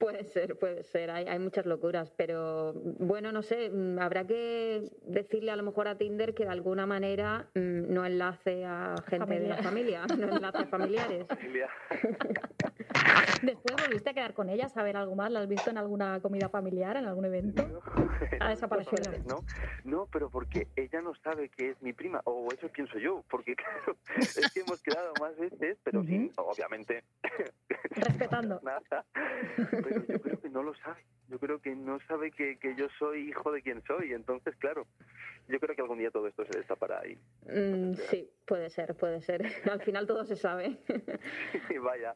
Puede ser, puede ser, hay, hay muchas locuras, pero bueno, no sé, mm, habrá que decirle a lo mejor a Tinder que de alguna manera mm, no enlace a gente de la familia, no enlace a familiares. Familia. Después volviste a quedar con ella, a saber algo más. ¿La has visto en alguna comida familiar, en algún evento? Ha desaparecido. No, no, pero porque ella no sabe que es mi prima, o eso pienso yo, porque claro, es que hemos quedado más veces, pero sin, obviamente, Respetando. nada, pero yo creo que no lo sabe. Yo creo que no sabe que, que yo soy hijo de quien soy, entonces, claro, yo creo que algún día todo esto se destapará ahí. Mm, sí, puede ser, puede ser. Al final todo se sabe. Y vaya.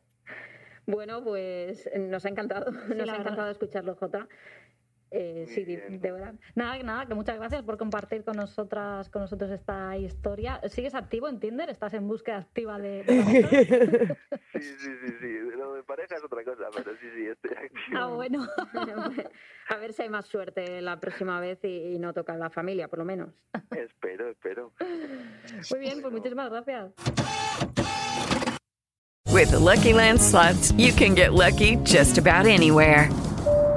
Bueno, pues nos ha encantado, nos ha encantado escucharlo, Jota. Eh, sí, de, de verdad. Nada, nada, que muchas gracias por compartir con nosotras, con nosotros esta historia. ¿Sigues activo en Tinder? ¿Estás en búsqueda activa de, de? Sí, sí, sí, sí. Lo de pareja es otra cosa, pero sí, sí, estoy activo. Ah, bueno. a ver si hay más suerte la próxima vez y, y no toca la familia, por lo menos. Espero, espero. Muy bien, pues muchísimas gracias. With the Lucky Land slots, you can get lucky just about anywhere.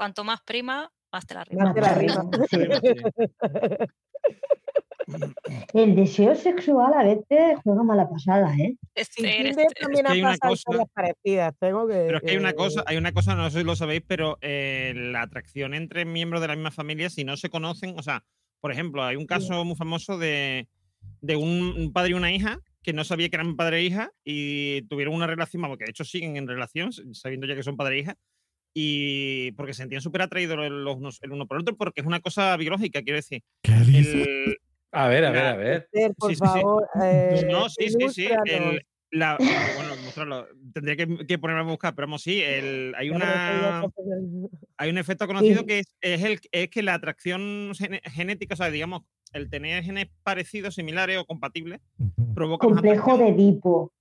Cuanto más prima, más te la Más rima. te la rima. El deseo sexual a veces juega mala pasada, ¿eh? También que hay han una pasado cosa- parecidas. Tengo que. Pero es que hay una cosa, hay una cosa, no sé si lo sabéis, pero eh, la atracción entre miembros de la misma familia, si no se conocen, o sea, por ejemplo, hay un caso muy famoso de, de un, un padre y una hija que no sabía que eran padre e hija y tuvieron una relación, vamos, que de hecho siguen en relación, sabiendo ya que son padre e hija, y porque se sentían súper atraídos los unos- el uno por el otro, porque es una cosa biológica, quiero decir. El- A ver, a ver, a ver. Por Sí, sí, sí. favor. eh, no, sí, sí, sí. el- la, bueno, mostrarlo. Tendría que, que ponerme a buscar, pero vamos, sí, el, hay una. Hay un efecto conocido Sí. que es, es el, es que la atracción genética, o sea, digamos, el tener genes parecidos, similares o compatibles, provoca Complejo de Edipo.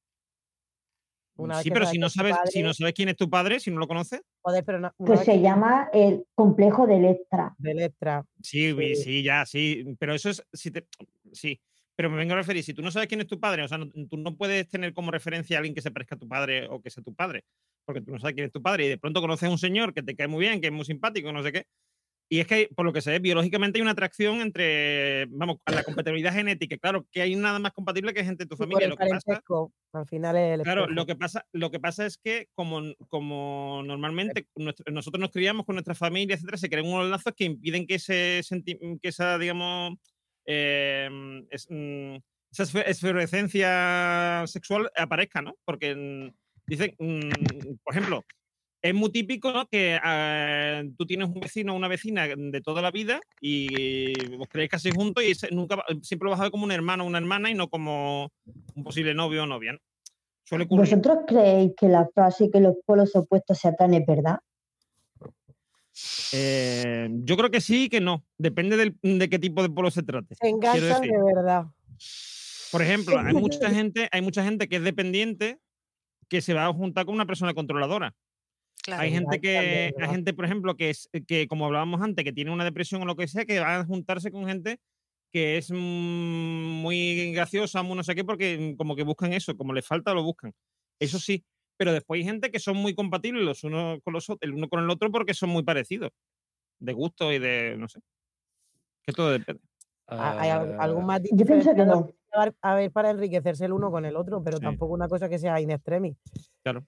Una Sí, pero si no sabes, si no sabes quién es tu padre, si no lo conoces, Joder, pero una, una Pues se que- llama el complejo de Electra. de letra. sí, vi- sí, ya, sí. Pero eso es, si te- sí. Pero me vengo a referir, si tú no sabes quién es tu padre, o sea, no- tú no puedes tener como referencia a alguien que se parezca a tu padre o que sea tu padre, porque tú no sabes quién es tu padre y de pronto conoces a un señor que te cae muy bien, que es muy simpático, no sé qué. Y es que, por lo que se ve, biológicamente hay una atracción entre, vamos, a la compatibilidad genética. Claro, que hay nada más compatible que gente de tu Sí, familia. Lo que pasa, parentesco. Al final el Claro, lo que pasa, lo que pasa es que como, como normalmente nuestro- nosotros nos criamos con nuestra familia, etcétera, se crean unos lazos que impiden que ese senti- que esa, digamos, eh, es- mm, esa esfe- esfervescencia sexual aparezca, ¿no? Porque mm, dicen, mm, por ejemplo, es muy típico ¿no? que ah, tú tienes un vecino o una vecina de toda la vida y os creéis casi juntos y nunca va- siempre lo vas a ver como un hermano o una hermana y no como un posible novio o novia. ¿no? Suele ocurrir. ¿Vosotros creéis que la frase que los polos opuestos se atraen es verdad? Eh, yo creo que sí y que no. Depende del- de qué tipo de polo se trate. Se enganchan de verdad. por ejemplo, hay mucha gente, hay mucha gente que es dependiente que se va a juntar con una persona controladora. Hay gente que, hay gente, por ejemplo, que es que, como hablábamos antes, que tiene una depresión o lo que sea, que va a juntarse con gente que es mm, muy graciosa, muy no sé qué, porque mm, como que buscan eso, como les falta, lo buscan. Eso sí. Pero después hay gente que son muy compatibles los unos con los otros, el uno con el otro, porque son muy parecidos. De gusto y de. no sé. Que todo depende. A- ¿Hay al- algún más Yo pienso que no. A ver, para enriquecerse el uno con el otro, pero Sí. tampoco una cosa que sea in extremis. Claro.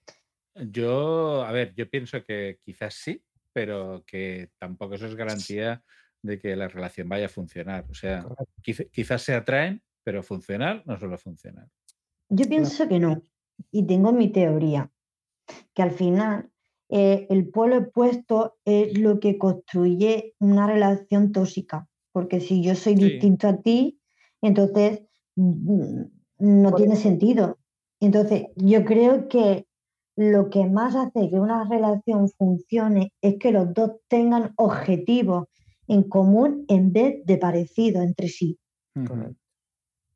Yo, a ver, yo pienso que quizás sí, pero que tampoco eso es garantía de que la relación vaya a funcionar. O sea, quiz- quizás se atraen, pero funcionar no suele funcionar. Yo pienso que no. Y tengo mi teoría. Que al final eh, el polo opuesto es lo que construye una relación tóxica. Porque si yo soy distinto a ti, entonces mm, no tiene sentido. Entonces, yo creo que lo que más hace que una relación funcione es que los dos tengan objetivos en común en vez de parecidos entre sí. Sí,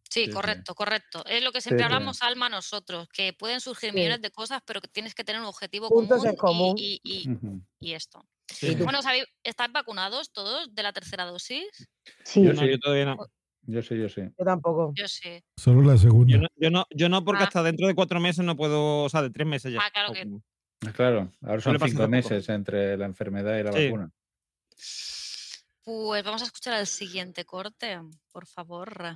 Sí, sí. correcto, correcto. Es lo que siempre Sí, sí. hablamos, Alma, nosotros, que pueden surgir Sí. millones de cosas, pero que tienes que tener un objetivo Puntos común, en común. Y, y- y- Ujú. y esto. Sí. Bueno, ¿sabéis- ¿estáis vacunados todos de la tercera dosis? Sí. Yo No, sí, yo todavía no. Yo sí, yo sí. Yo tampoco. Yo sí. Solo la segunda. Yo no, yo no, yo no porque Ah. hasta dentro de cuatro meses no puedo, o sea, de tres meses ya. Ah, claro que- Ah, Claro, ahora son cinco meses entre la enfermedad y la Sí. vacuna. Pues vamos a escuchar el siguiente corte, por favor.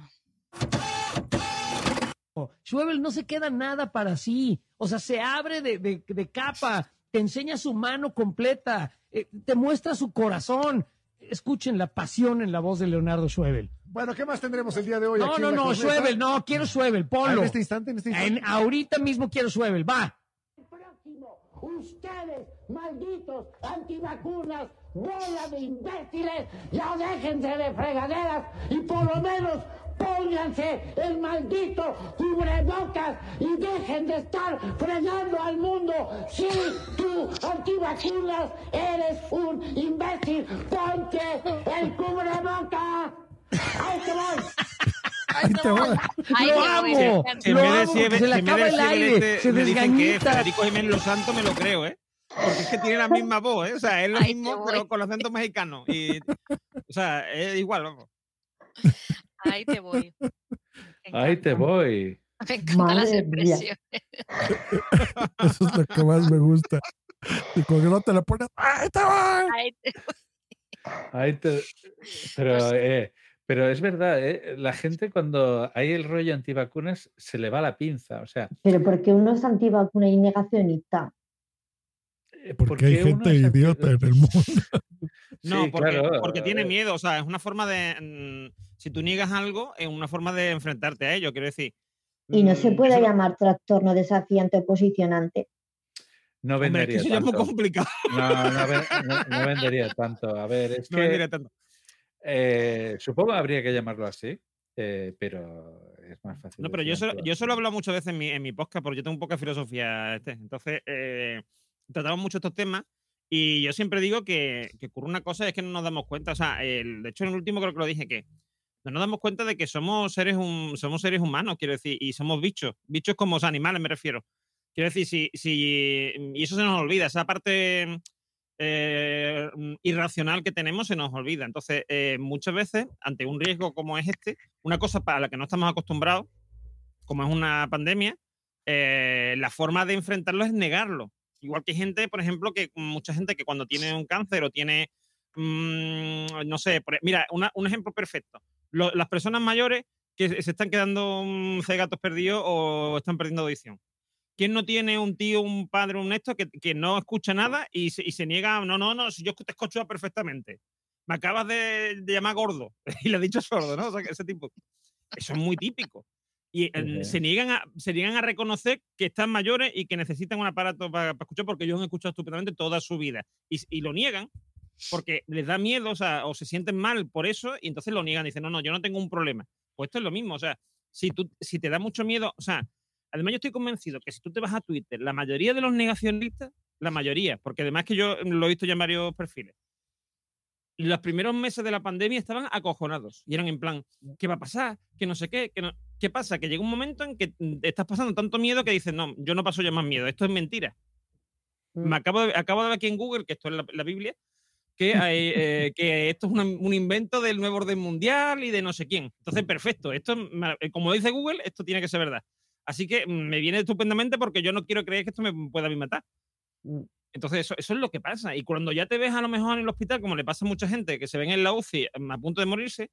Schwebel no se queda nada para sí. O sea, se abre de, de- de capa, te enseña su mano completa, eh, te muestra su corazón. Escuchen la pasión en la voz de Leonardo Schwebel. Bueno, ¿qué más tendremos el día de hoy? No, aquí no, no? Schwebel, no, quiero Schwebel, Ah, ponlo. En este instante, en este instante. En- ahorita mismo quiero Schwebel, va. Ustedes, malditos antivacunas, bola de imbéciles, ya déjense de fregaderas y por lo menos pónganse el maldito cubrebocas y dejen de estar fregando al mundo. Si tú, antivacunas, eres un imbécil, ponte el cubrebocas. Ahí te voy. Ahí te va. Ay, lo amo, lo vez de amo, Siebel- se le acaba el aire, este se me desgañita. Federico Jiménez Los Santos, me lo creo, ¿eh? Porque es que tiene la misma voz, ¿eh? O sea, es lo Ay, mismo, pero voy. con acento mexicano. Y, o sea, es igual, vamos. Ahí te voy. Ahí te voy. Me encantan las expresiones. Eso es lo que más me gusta. Y cuando no te la pones, ¡ay, te va! Ahí te Ahí te- Pero, Pues eh, pero es verdad, ¿eh? la gente cuando hay el rollo antivacunas se le va la pinza. O sea, Pero porque uno es antivacuna y negacionista. Eh, Porque ¿por hay gente idiota en el mundo. No, Sí, porque, claro, porque tiene miedo, o sea, es una forma de... mm, si tú niegas algo, es una forma de enfrentarte a ello, quiero decir. Y no se mm, puede eso- llamar trastorno desafiante o posicionante. No Hombre, es que vendería eso ya es muy tanto. complicado. No, no, ve- no- no vendería tanto. A ver, es No que vendería tanto. eh, supongo habría que llamarlo así, eh, pero es más fácil. No, pero yo solo, yo solo he hablado muchas veces en mi, en mi podcast, porque yo tengo un poco de filosofía. Este. Entonces, eh, tratamos mucho estos temas y yo siempre digo que, que ocurre una cosa y es que no nos damos cuenta. O sea, el- de hecho, en el último creo que lo dije, que no nos damos cuenta de que somos seres, hum- somos seres humanos, quiero decir, y somos bichos. Bichos como los animales, me refiero. Quiero decir, si, si, y eso se nos olvida, esa parte eh, mm, irracional que tenemos se nos olvida. Entonces, eh, muchas veces, ante un riesgo como es este, una cosa para la que no estamos acostumbrados, como es una pandemia, eh, la forma de enfrentarlo es negarlo. Igual que gente, por ejemplo, que mucha gente que cuando tiene un cáncer o tiene, mm, no sé, e- mira, una- un ejemplo perfecto. Las personas mayores que se están quedando mm, cegatos perdidos o están perdiendo audición. ¿Quién no tiene un tío, un padre, un esto que, que no escucha nada y se, y se niega? No, no, no, yo te escucho perfectamente. Me acabas de, de llamar gordo y le he dicho sordo, ¿no? O sea, que ese tipo. Eso es muy típico. Y eh, se, niegan a, se niegan a reconocer que están mayores y que necesitan un aparato para, para escuchar porque ellos han escuchado estupendamente toda su vida. Y, y lo niegan porque les da miedo, o sea, o se sienten mal por eso y entonces lo niegan. Dicen, no, no, yo no tengo un problema. Pues esto es lo mismo, o sea, si, tú, si te da mucho miedo, o sea, además yo estoy convencido que si tú te vas a Twitter, la mayoría de los negacionistas, la mayoría, porque además que yo lo he visto ya en varios perfiles, los primeros meses de la pandemia estaban acojonados y eran en plan, ¿qué va a pasar? Que no sé qué, que no... ¿Qué pasa? Que llega un momento en que mm, estás pasando tanto miedo que dices, no, yo no paso ya más miedo, esto es mentira. Me acabo de, acabo de ver aquí en Google, que esto es la, la Biblia, que, hay, eh, que esto es una- un invento del nuevo orden mundial y de no sé quién. Entonces, perfecto. Esto, eh, como dice Google, esto tiene que ser verdad. Así que mm, me viene estupendamente porque yo no quiero creer que esto me pueda a mí matar. Entonces, eso, eso es lo que pasa. Y cuando ya te ves a lo mejor en el hospital, como le pasa a mucha gente que se ven en la UCI mm, a punto de morirse,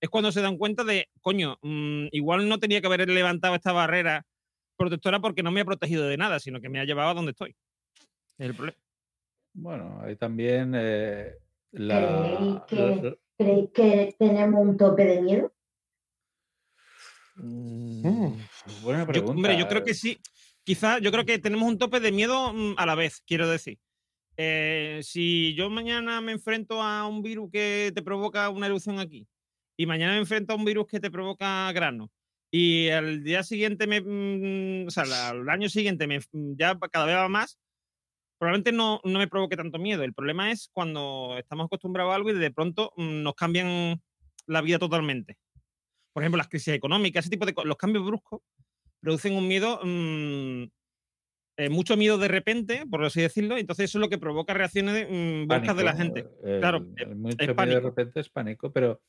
es cuando se dan cuenta de, coño, mm, igual no tenía que haber levantado esta barrera protectora porque no me ha protegido de nada, sino que me ha llevado a donde estoy. Es el problema. Bueno, hay también eh, la, ¿Creéis que, la- la- creéis que tenemos un tope de miedo? buena Yo- pregunta. hombre, yo creo que sí. Quizá yo creo que tenemos un tope de miedo mm, a la vez, quiero decir. eh, si yo mañana me enfrento a un virus que te provoca una erupción aquí y mañana me enfrento a un virus que te provoca grano y al día siguiente, me, mm, o sea, al año siguiente mm, ya cada vez va más, probablemente no, no me provoque tanto miedo. El problema es cuando estamos acostumbrados a algo y de pronto nos cambian la vida totalmente. Por ejemplo, las crisis económicas, ese tipo de los cambios bruscos producen un miedo, mm, eh, mucho miedo de repente, por así decirlo, y entonces eso es lo que provoca reacciones mm, bruscas de la gente. el- claro, el eh, mucho es miedo pánico. de repente es pánico, pero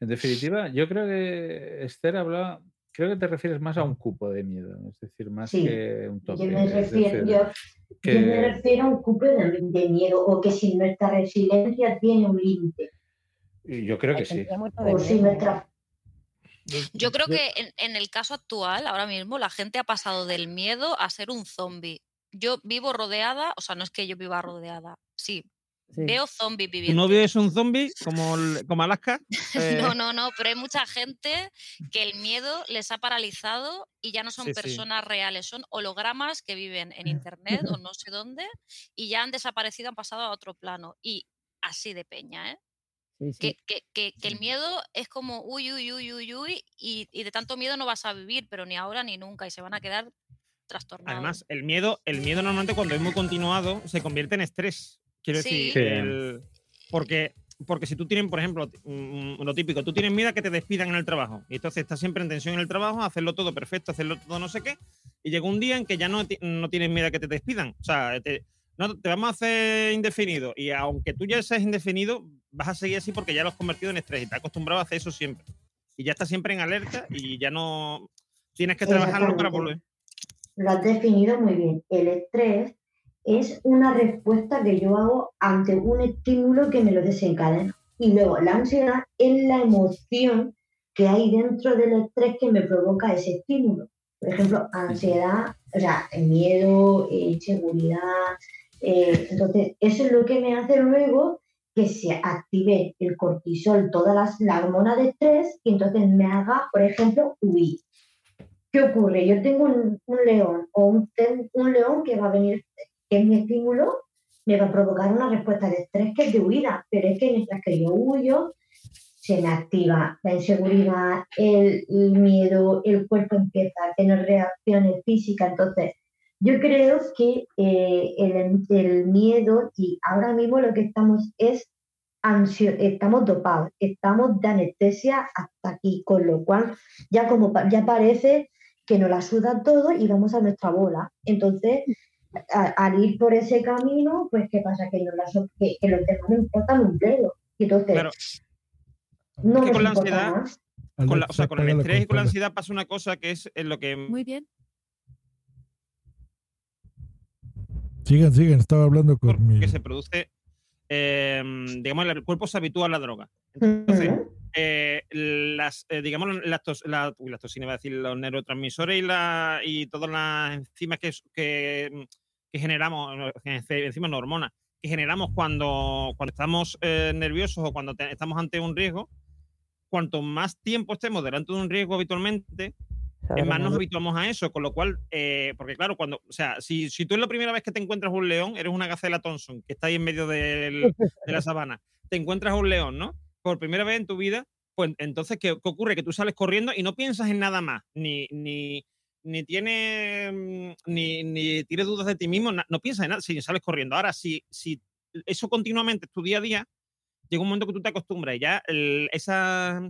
en definitiva, yo creo que Esther hablaba, creo que te refieres más a un cupo de miedo, es decir, más Sí, que un tope. Yo me refiero, yo, que- yo me refiero a un cupo de, de miedo o que si nuestra resiliencia tiene un límite yo creo que sí. o si nuestra Yo creo que en, en el caso actual, ahora mismo, la gente ha pasado del miedo a ser un zombie. Yo vivo rodeada, o sea, no es que yo viva rodeada, sí, Sí. veo zombies ¿Tu viviendo. novio es un zombie como, el- como Alaska? Eh, No, no, no, pero hay mucha gente que el miedo les ha paralizado y ya no son Sí, sí. personas reales, son hologramas que viven en internet o no sé dónde y ya han desaparecido, han pasado a otro plano. Y así de peña, ¿eh? Que, que- que- que el miedo es como uy, uy, uy, uy, uy, y, y de tanto miedo no vas a vivir, pero ni ahora ni nunca, y se van a quedar trastornados. Además, el miedo, el miedo normalmente cuando es muy continuado se convierte en estrés. Quiero Sí. decir, Sí. el- porque, porque si tú tienes, por ejemplo, lo típico, tú tienes miedo a que te despidan en el trabajo. Y entonces estás siempre en tensión en el trabajo, hacerlo todo perfecto, hacerlo todo no sé qué. Y llega un día en que ya no, no tienes miedo a que te despidan. O sea, te, no, te vamos a hacer indefinido. Y aunque tú ya seas indefinido, vas a seguir así porque ya lo has convertido en estrés y te has acostumbrado a hacer eso siempre. Y ya estás siempre en alerta y ya no tienes que trabajarlo para volver. lo has definido muy bien. El estrés es una respuesta que yo hago ante un estímulo que me lo desencadena. Y luego la ansiedad es la emoción que hay dentro del estrés que me provoca ese estímulo. Por ejemplo, ansiedad, o sea, miedo, inseguridad. eh, entonces, eso es lo que me hace luego que se active el cortisol, toda las, la hormona de estrés, y entonces me haga, por ejemplo, huir. ¿Qué ocurre? Yo tengo un, un león o un, un león que va a venir, que es mi estímulo, me va a provocar una respuesta de estrés que es de huida, pero es que mientras que yo huyo, se me activa la inseguridad, el, el miedo, el cuerpo empieza a tener reacciones físicas. Entonces, yo creo que eh, el, el miedo y ahora mismo lo que estamos es ansio, estamos dopados, estamos de anestesia hasta aquí, con lo cual ya como pa- ya parece que nos la suda todo y vamos a nuestra bola. Entonces, a- al ir por ese camino, pues ¿qué pasa? Que, nos la so- que, que los demás no importan un dedo. Y entonces, Claro. no Es que nos con la importa ansiedad, más. con la- o sea, con el estrés y con la ansiedad pasa una cosa que es en lo que Muy bien. Sigan, sigan, estaba hablando con mi... que se produce, eh, digamos, el cuerpo se habitúa a la droga. Entonces, eh, las, eh, digamos, las, tos- la, uy, las toxinas, iba a decir, los neurotransmisores y, la, y todas las enzimas que, que, que generamos, enzimas no hormonas, que generamos cuando, cuando estamos eh, nerviosos o cuando te- estamos ante un riesgo, cuanto más tiempo estemos delante de un riesgo habitualmente, es más nos habituamos a eso, con lo cual, eh, porque claro, cuando, o sea, si, si tú es la primera vez que te encuentras un león, eres una gacela Thompson, que está ahí en medio del- de la sabana, te encuentras un león, ¿no? Por primera vez en tu vida, pues entonces, ¿qué, qué ocurre? Que tú sales corriendo y no piensas en nada más, ni, ni, ni tienes, mm, ni, ni tienes dudas de ti mismo, no piensas en nada, si sales corriendo. Ahora, si, si eso continuamente es tu día a día, llega un momento que tú te acostumbras y ya el- esa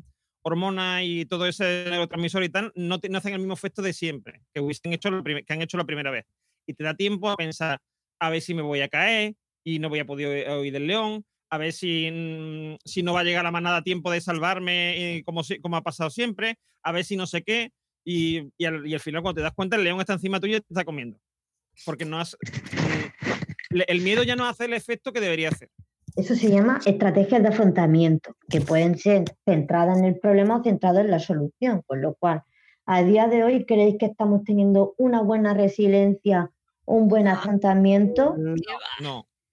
hormona y todo ese neurotransmisor y tal no, no hacen el mismo efecto de siempre que, hubiesen hecho prim- que han hecho la primera vez. Y te da tiempo a pensar, a ver si me voy a caer y no voy a poder oír del león, a ver si, mm, si no va a llegar la manada a tiempo de salvarme eh, como, como ha pasado siempre, a ver si no sé qué. Y, y al, y al final, cuando te das cuenta, el león está encima tuyo y te está comiendo. Porque no has. mm, El miedo ya no hace el efecto que debería hacer. Eso se llama estrategias de afrontamiento, que pueden ser centradas en el problema o centradas en la solución. Con lo cual, a día de hoy, ¿creéis que estamos teniendo una buena resiliencia, un buen afrontamiento? No.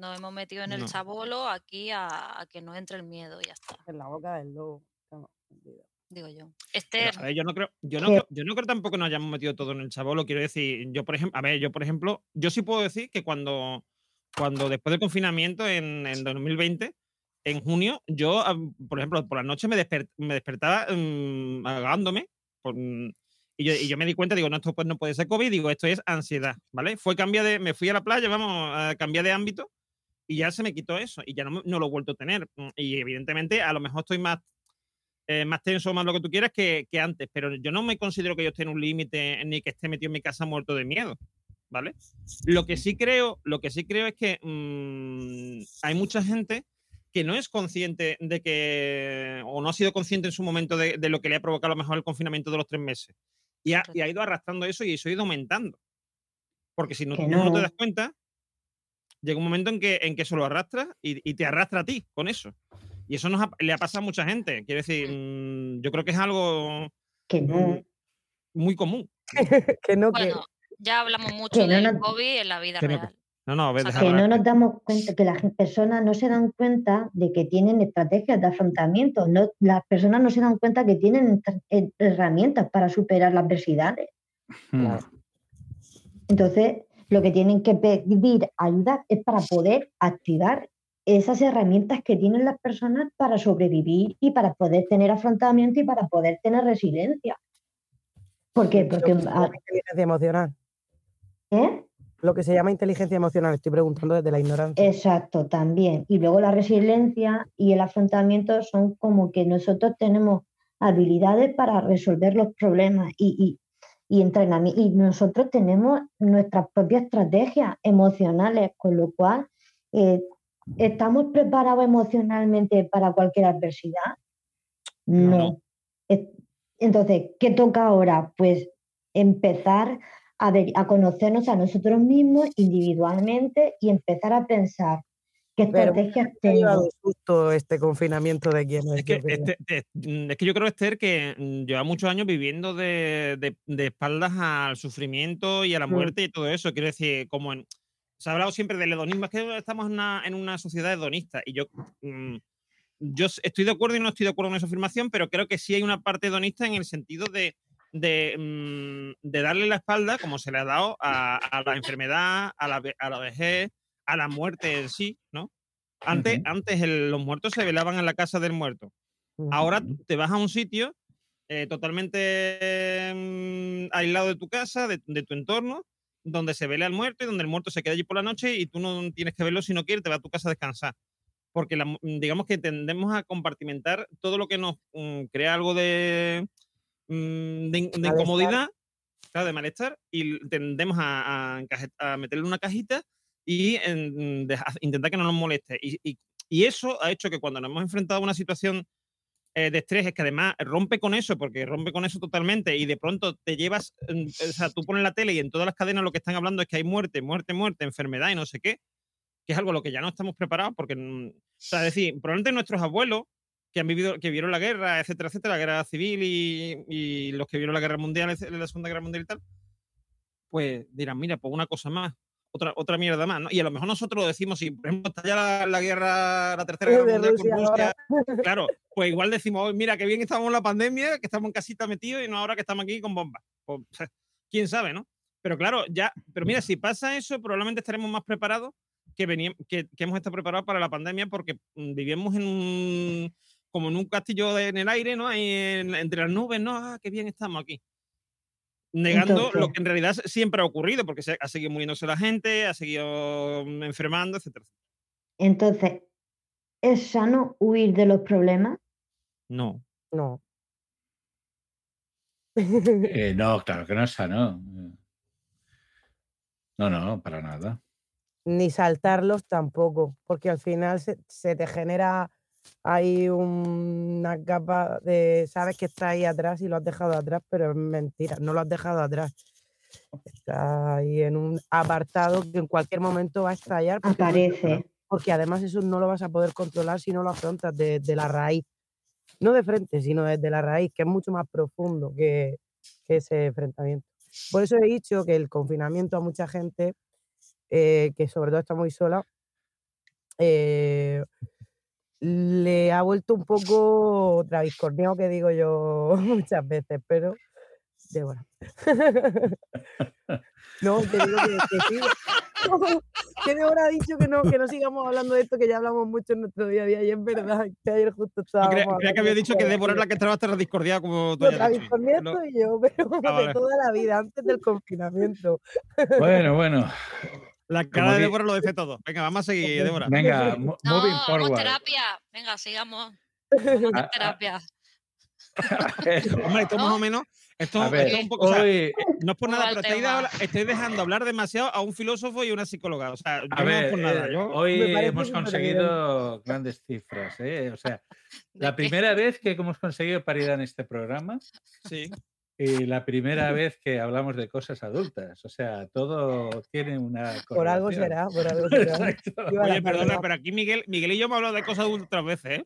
Nos hemos metido en el No. chabolo aquí a, a que no entre el miedo y ya está. En la boca del lobo. Digo yo. Pero, Esther, a ver, yo no creo, yo no yo no creo tampoco que nos hayamos metido todo en el chabolo. Quiero decir, yo por ejemplo, a ver, yo por ejemplo, yo sí puedo decir que cuando, cuando después del confinamiento en, en 2020, en junio, yo, am, por ejemplo, por la noche me, desper- me despertaba mm, ahogándome. por- mm, y, yo, y yo me di cuenta, digo, no, esto pues no puede ser COVID, digo, esto es ansiedad, ¿vale? Fue cambiar de, me fui a la playa, vamos, a cambiar de ámbito y ya se me quitó eso y ya no, no lo he vuelto a tener. Mm, Y evidentemente, a lo mejor estoy más eh, más tenso, más lo que tú quieras que, que antes, pero yo no me considero que yo esté en un límite ni que esté metido en mi casa muerto de miedo, ¿vale? Lo que sí creo, lo que sí creo es que mm, hay mucha gente que no es consciente de que, o no ha sido consciente en su momento de, de lo que le ha provocado a lo mejor el confinamiento de los tres meses. Y ha, y ha ido arrastrando eso y eso ha ido aumentando. Porque si no, tú no te no. das cuenta, llega un momento en que, en que eso lo arrastras y, y te arrastra a ti con eso. Y eso nos ha- le ha pasado a mucha gente. Quiero decir, mm, yo creo que es algo Que no. muy común. que no, que. bueno, ya hablamos mucho que no del nos- COVID en la vida Que no- real. No, no, a ver, deja que no nos damos cuenta, que las personas no se dan cuenta de que tienen estrategias de afrontamiento, no, las personas no se dan cuenta que tienen eh, herramientas para superar las adversidades. Hmm. Entonces, lo que tienen que pedir ayuda es para poder activar esas herramientas que tienen las personas para sobrevivir y para poder tener afrontamiento y para poder tener resiliencia. ¿Por qué? Porque Lo que se llama inteligencia emocional. ¿Eh? Lo que se llama inteligencia emocional, estoy preguntando desde la ignorancia. Exacto, también. Y luego la resiliencia y el afrontamiento son como que nosotros tenemos habilidades para resolver los problemas y, y, y entrenamiento. Y nosotros tenemos nuestras propias estrategias emocionales, con lo cual eh, ¿estamos preparados emocionalmente para cualquier adversidad? No. No. Es- Entonces, ¿qué toca ahora? Pues empezar a, ver, a conocernos a nosotros mismos individualmente y empezar a pensar qué Pero estrategias llevado susto este confinamiento de quién es. Es que, yo creo. este- te- mm, es que yo creo, Esther, que mm, lleva muchos años viviendo de, de- de espaldas al sufrimiento y a la Mm. muerte y todo eso. Quiero decir, como en, se ha hablado siempre del hedonismo, es que estamos en una, en una sociedad hedonista y yo, yo estoy de acuerdo y no estoy de acuerdo con esa afirmación, pero creo que sí hay una parte hedonista en el sentido de, de, de darle la espalda, como se le ha dado, a, a la enfermedad, a la, a la vejez, a la muerte en sí, ¿no? Antes, Ujú. antes el- los muertos se velaban en la casa del muerto. Ahora te vas a un sitio eh, totalmente mm, aislado de tu casa, de, de tu entorno, donde se vela al muerto y donde el muerto se queda allí por la noche y tú no tienes que verlo si no quieres, te vas a tu casa a descansar. Porque la mu- digamos que tendemos a compartimentar todo lo que nos mm, crea algo de, mm, de, de incomodidad, claro, de malestar, y tendemos a, a a meterle en una cajita y en- deja- intentar que no nos moleste. Y, y- y eso ha hecho que cuando nos hemos enfrentado a una situación eh, de estrés, es que además rompe con eso, porque rompe con eso totalmente, y de pronto te llevas, o sea, tú pones la tele y en todas las cadenas lo que están hablando es que hay muerte, muerte, muerte, enfermedad y no sé qué, que es algo a lo que ya no estamos preparados, porque, mm, o sea, es decir, probablemente nuestros abuelos que han vivido, que vieron la guerra, etcétera, etcétera, la guerra civil y, y los que vieron la guerra mundial, la segunda guerra mundial y tal, pues dirán, mira, pues una cosa más, otra, otra mierda más, ¿no? Y a lo mejor nosotros lo decimos, si por ejemplo está ya la, la guerra, la tercera guerra mundial Rusia con Rusia, ahora. claro, pues igual decimos, "Oye, mira, qué bien estamos en la pandemia, que estamos en casita metidos y no ahora que estamos aquí con bombas. Pues, quién sabe, ¿no? Pero claro, ya, pero mira, si pasa eso, probablemente estaremos más preparados que, veníamos, que, que hemos estado preparados para la pandemia porque mm, vivíamos en un, como en un castillo de- en el aire, ¿no? Ahí en- entre las nubes, ¿no? Ah, qué bien estamos aquí. Negando lo que en realidad siempre ha ocurrido, porque se, ha seguido muriéndose la gente, ha seguido mm, enfermando, etcétera. Entonces, ¿es sano huir de los problemas? No. No. Eh, no, claro que no es sano. No, no, para nada. ni saltarlos tampoco, porque al final se, se te genera un- una capa de, sabes que está ahí atrás y lo has dejado atrás, pero es mentira, no lo has dejado atrás. Está ahí en un apartado que en cualquier momento va a estallar. Porque, no- Aparece. porque además eso no lo vas a poder controlar si no lo afrontas de, de la raíz. No de frente, sino desde la raíz, que es mucho más profundo que, que ese enfrentamiento. Por eso he dicho que el confinamiento a mucha gente, eh, que sobre todo está muy sola, eh, le ha vuelto un poco traviscorneo, que digo yo muchas veces, pero Débora. no, te digo que, que sí. que Débora ha dicho que no, que no sigamos hablando de esto, que ya hablamos mucho en nuestro día a día, y es verdad que ayer justo estábamos. Creía, creía que había dicho que de Débora es la que estaba hasta la discordia como tú Lo hayas dicho. traviscorneo Lo- y yo, pero Ah, vale. de toda la vida, antes del confinamiento. Bueno, bueno. La cara de Débora lo dice todo. Venga, vamos a seguir, Débora. Venga, No, moving vamos forward. terapia. Venga, sigamos. Vamos a terapia. Hombre, esto más o menos. Esto, A ver, esto es un poco. o sea, hoy- no es por ¿Cómo nada, pero estáis, estáis dejando hablar demasiado a un filósofo y una psicóloga. O sea, yo A no ver, es por nada. eh, Yo, hoy hemos conseguido grandes cifras. ¿eh? O sea, la primera vez que hemos conseguido paridad en este programa sí. Y la primera vez que hablamos de cosas adultas. O sea, todo tiene una. Por algo será, por algo será. Exacto. Oye, perdona, pero aquí Miguel, Miguel y yo hemos hablado de cosas adultas otras veces, ¿eh?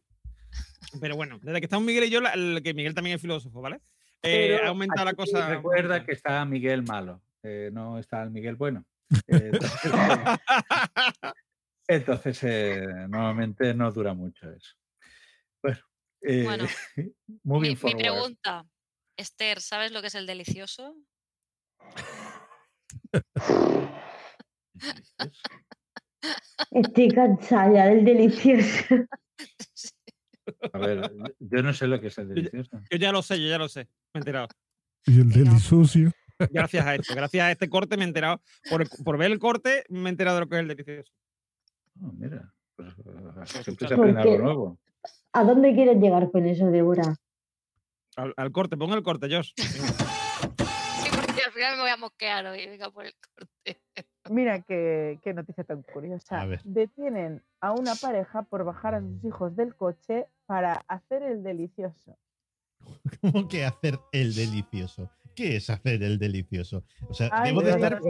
Pero bueno, desde que estamos Miguel y yo, la- el- que Miguel también es filósofo, ¿vale? Eh, Pero ha aumentado la cosa. Recuerda que está Miguel malo, eh, no está el Miguel bueno. Eh, entonces, entonces, eh, normalmente no dura mucho eso. Bueno, eh, Bueno, moving Mi, mi forward. pregunta, Esther, ¿sabes lo que es el delicioso? Estoy cansada ya del delicioso. A ver, yo no sé lo que es el delicioso. Yo ya lo sé, yo ya lo sé. Me he enterado. Y el delisucio. Gracias a esto, gracias a este corte me he enterado. Por, por ver el corte me he enterado de lo que es el delicioso. Oh, mira, pues, siempre se aprende algo nuevo. ¿A dónde quieres llegar con eso, Débora? Al, al corte, ponga el corte, Josh. Sí, porque al final me voy a mosquear hoy. Venga, por el corte. Mira qué, qué noticia tan curiosa. A ver. Detienen a una pareja por bajar a sus hijos del coche para hacer el delicioso. ¿Cómo que hacer el delicioso? ¿Qué es hacer el delicioso? O sea, Ay, de estar,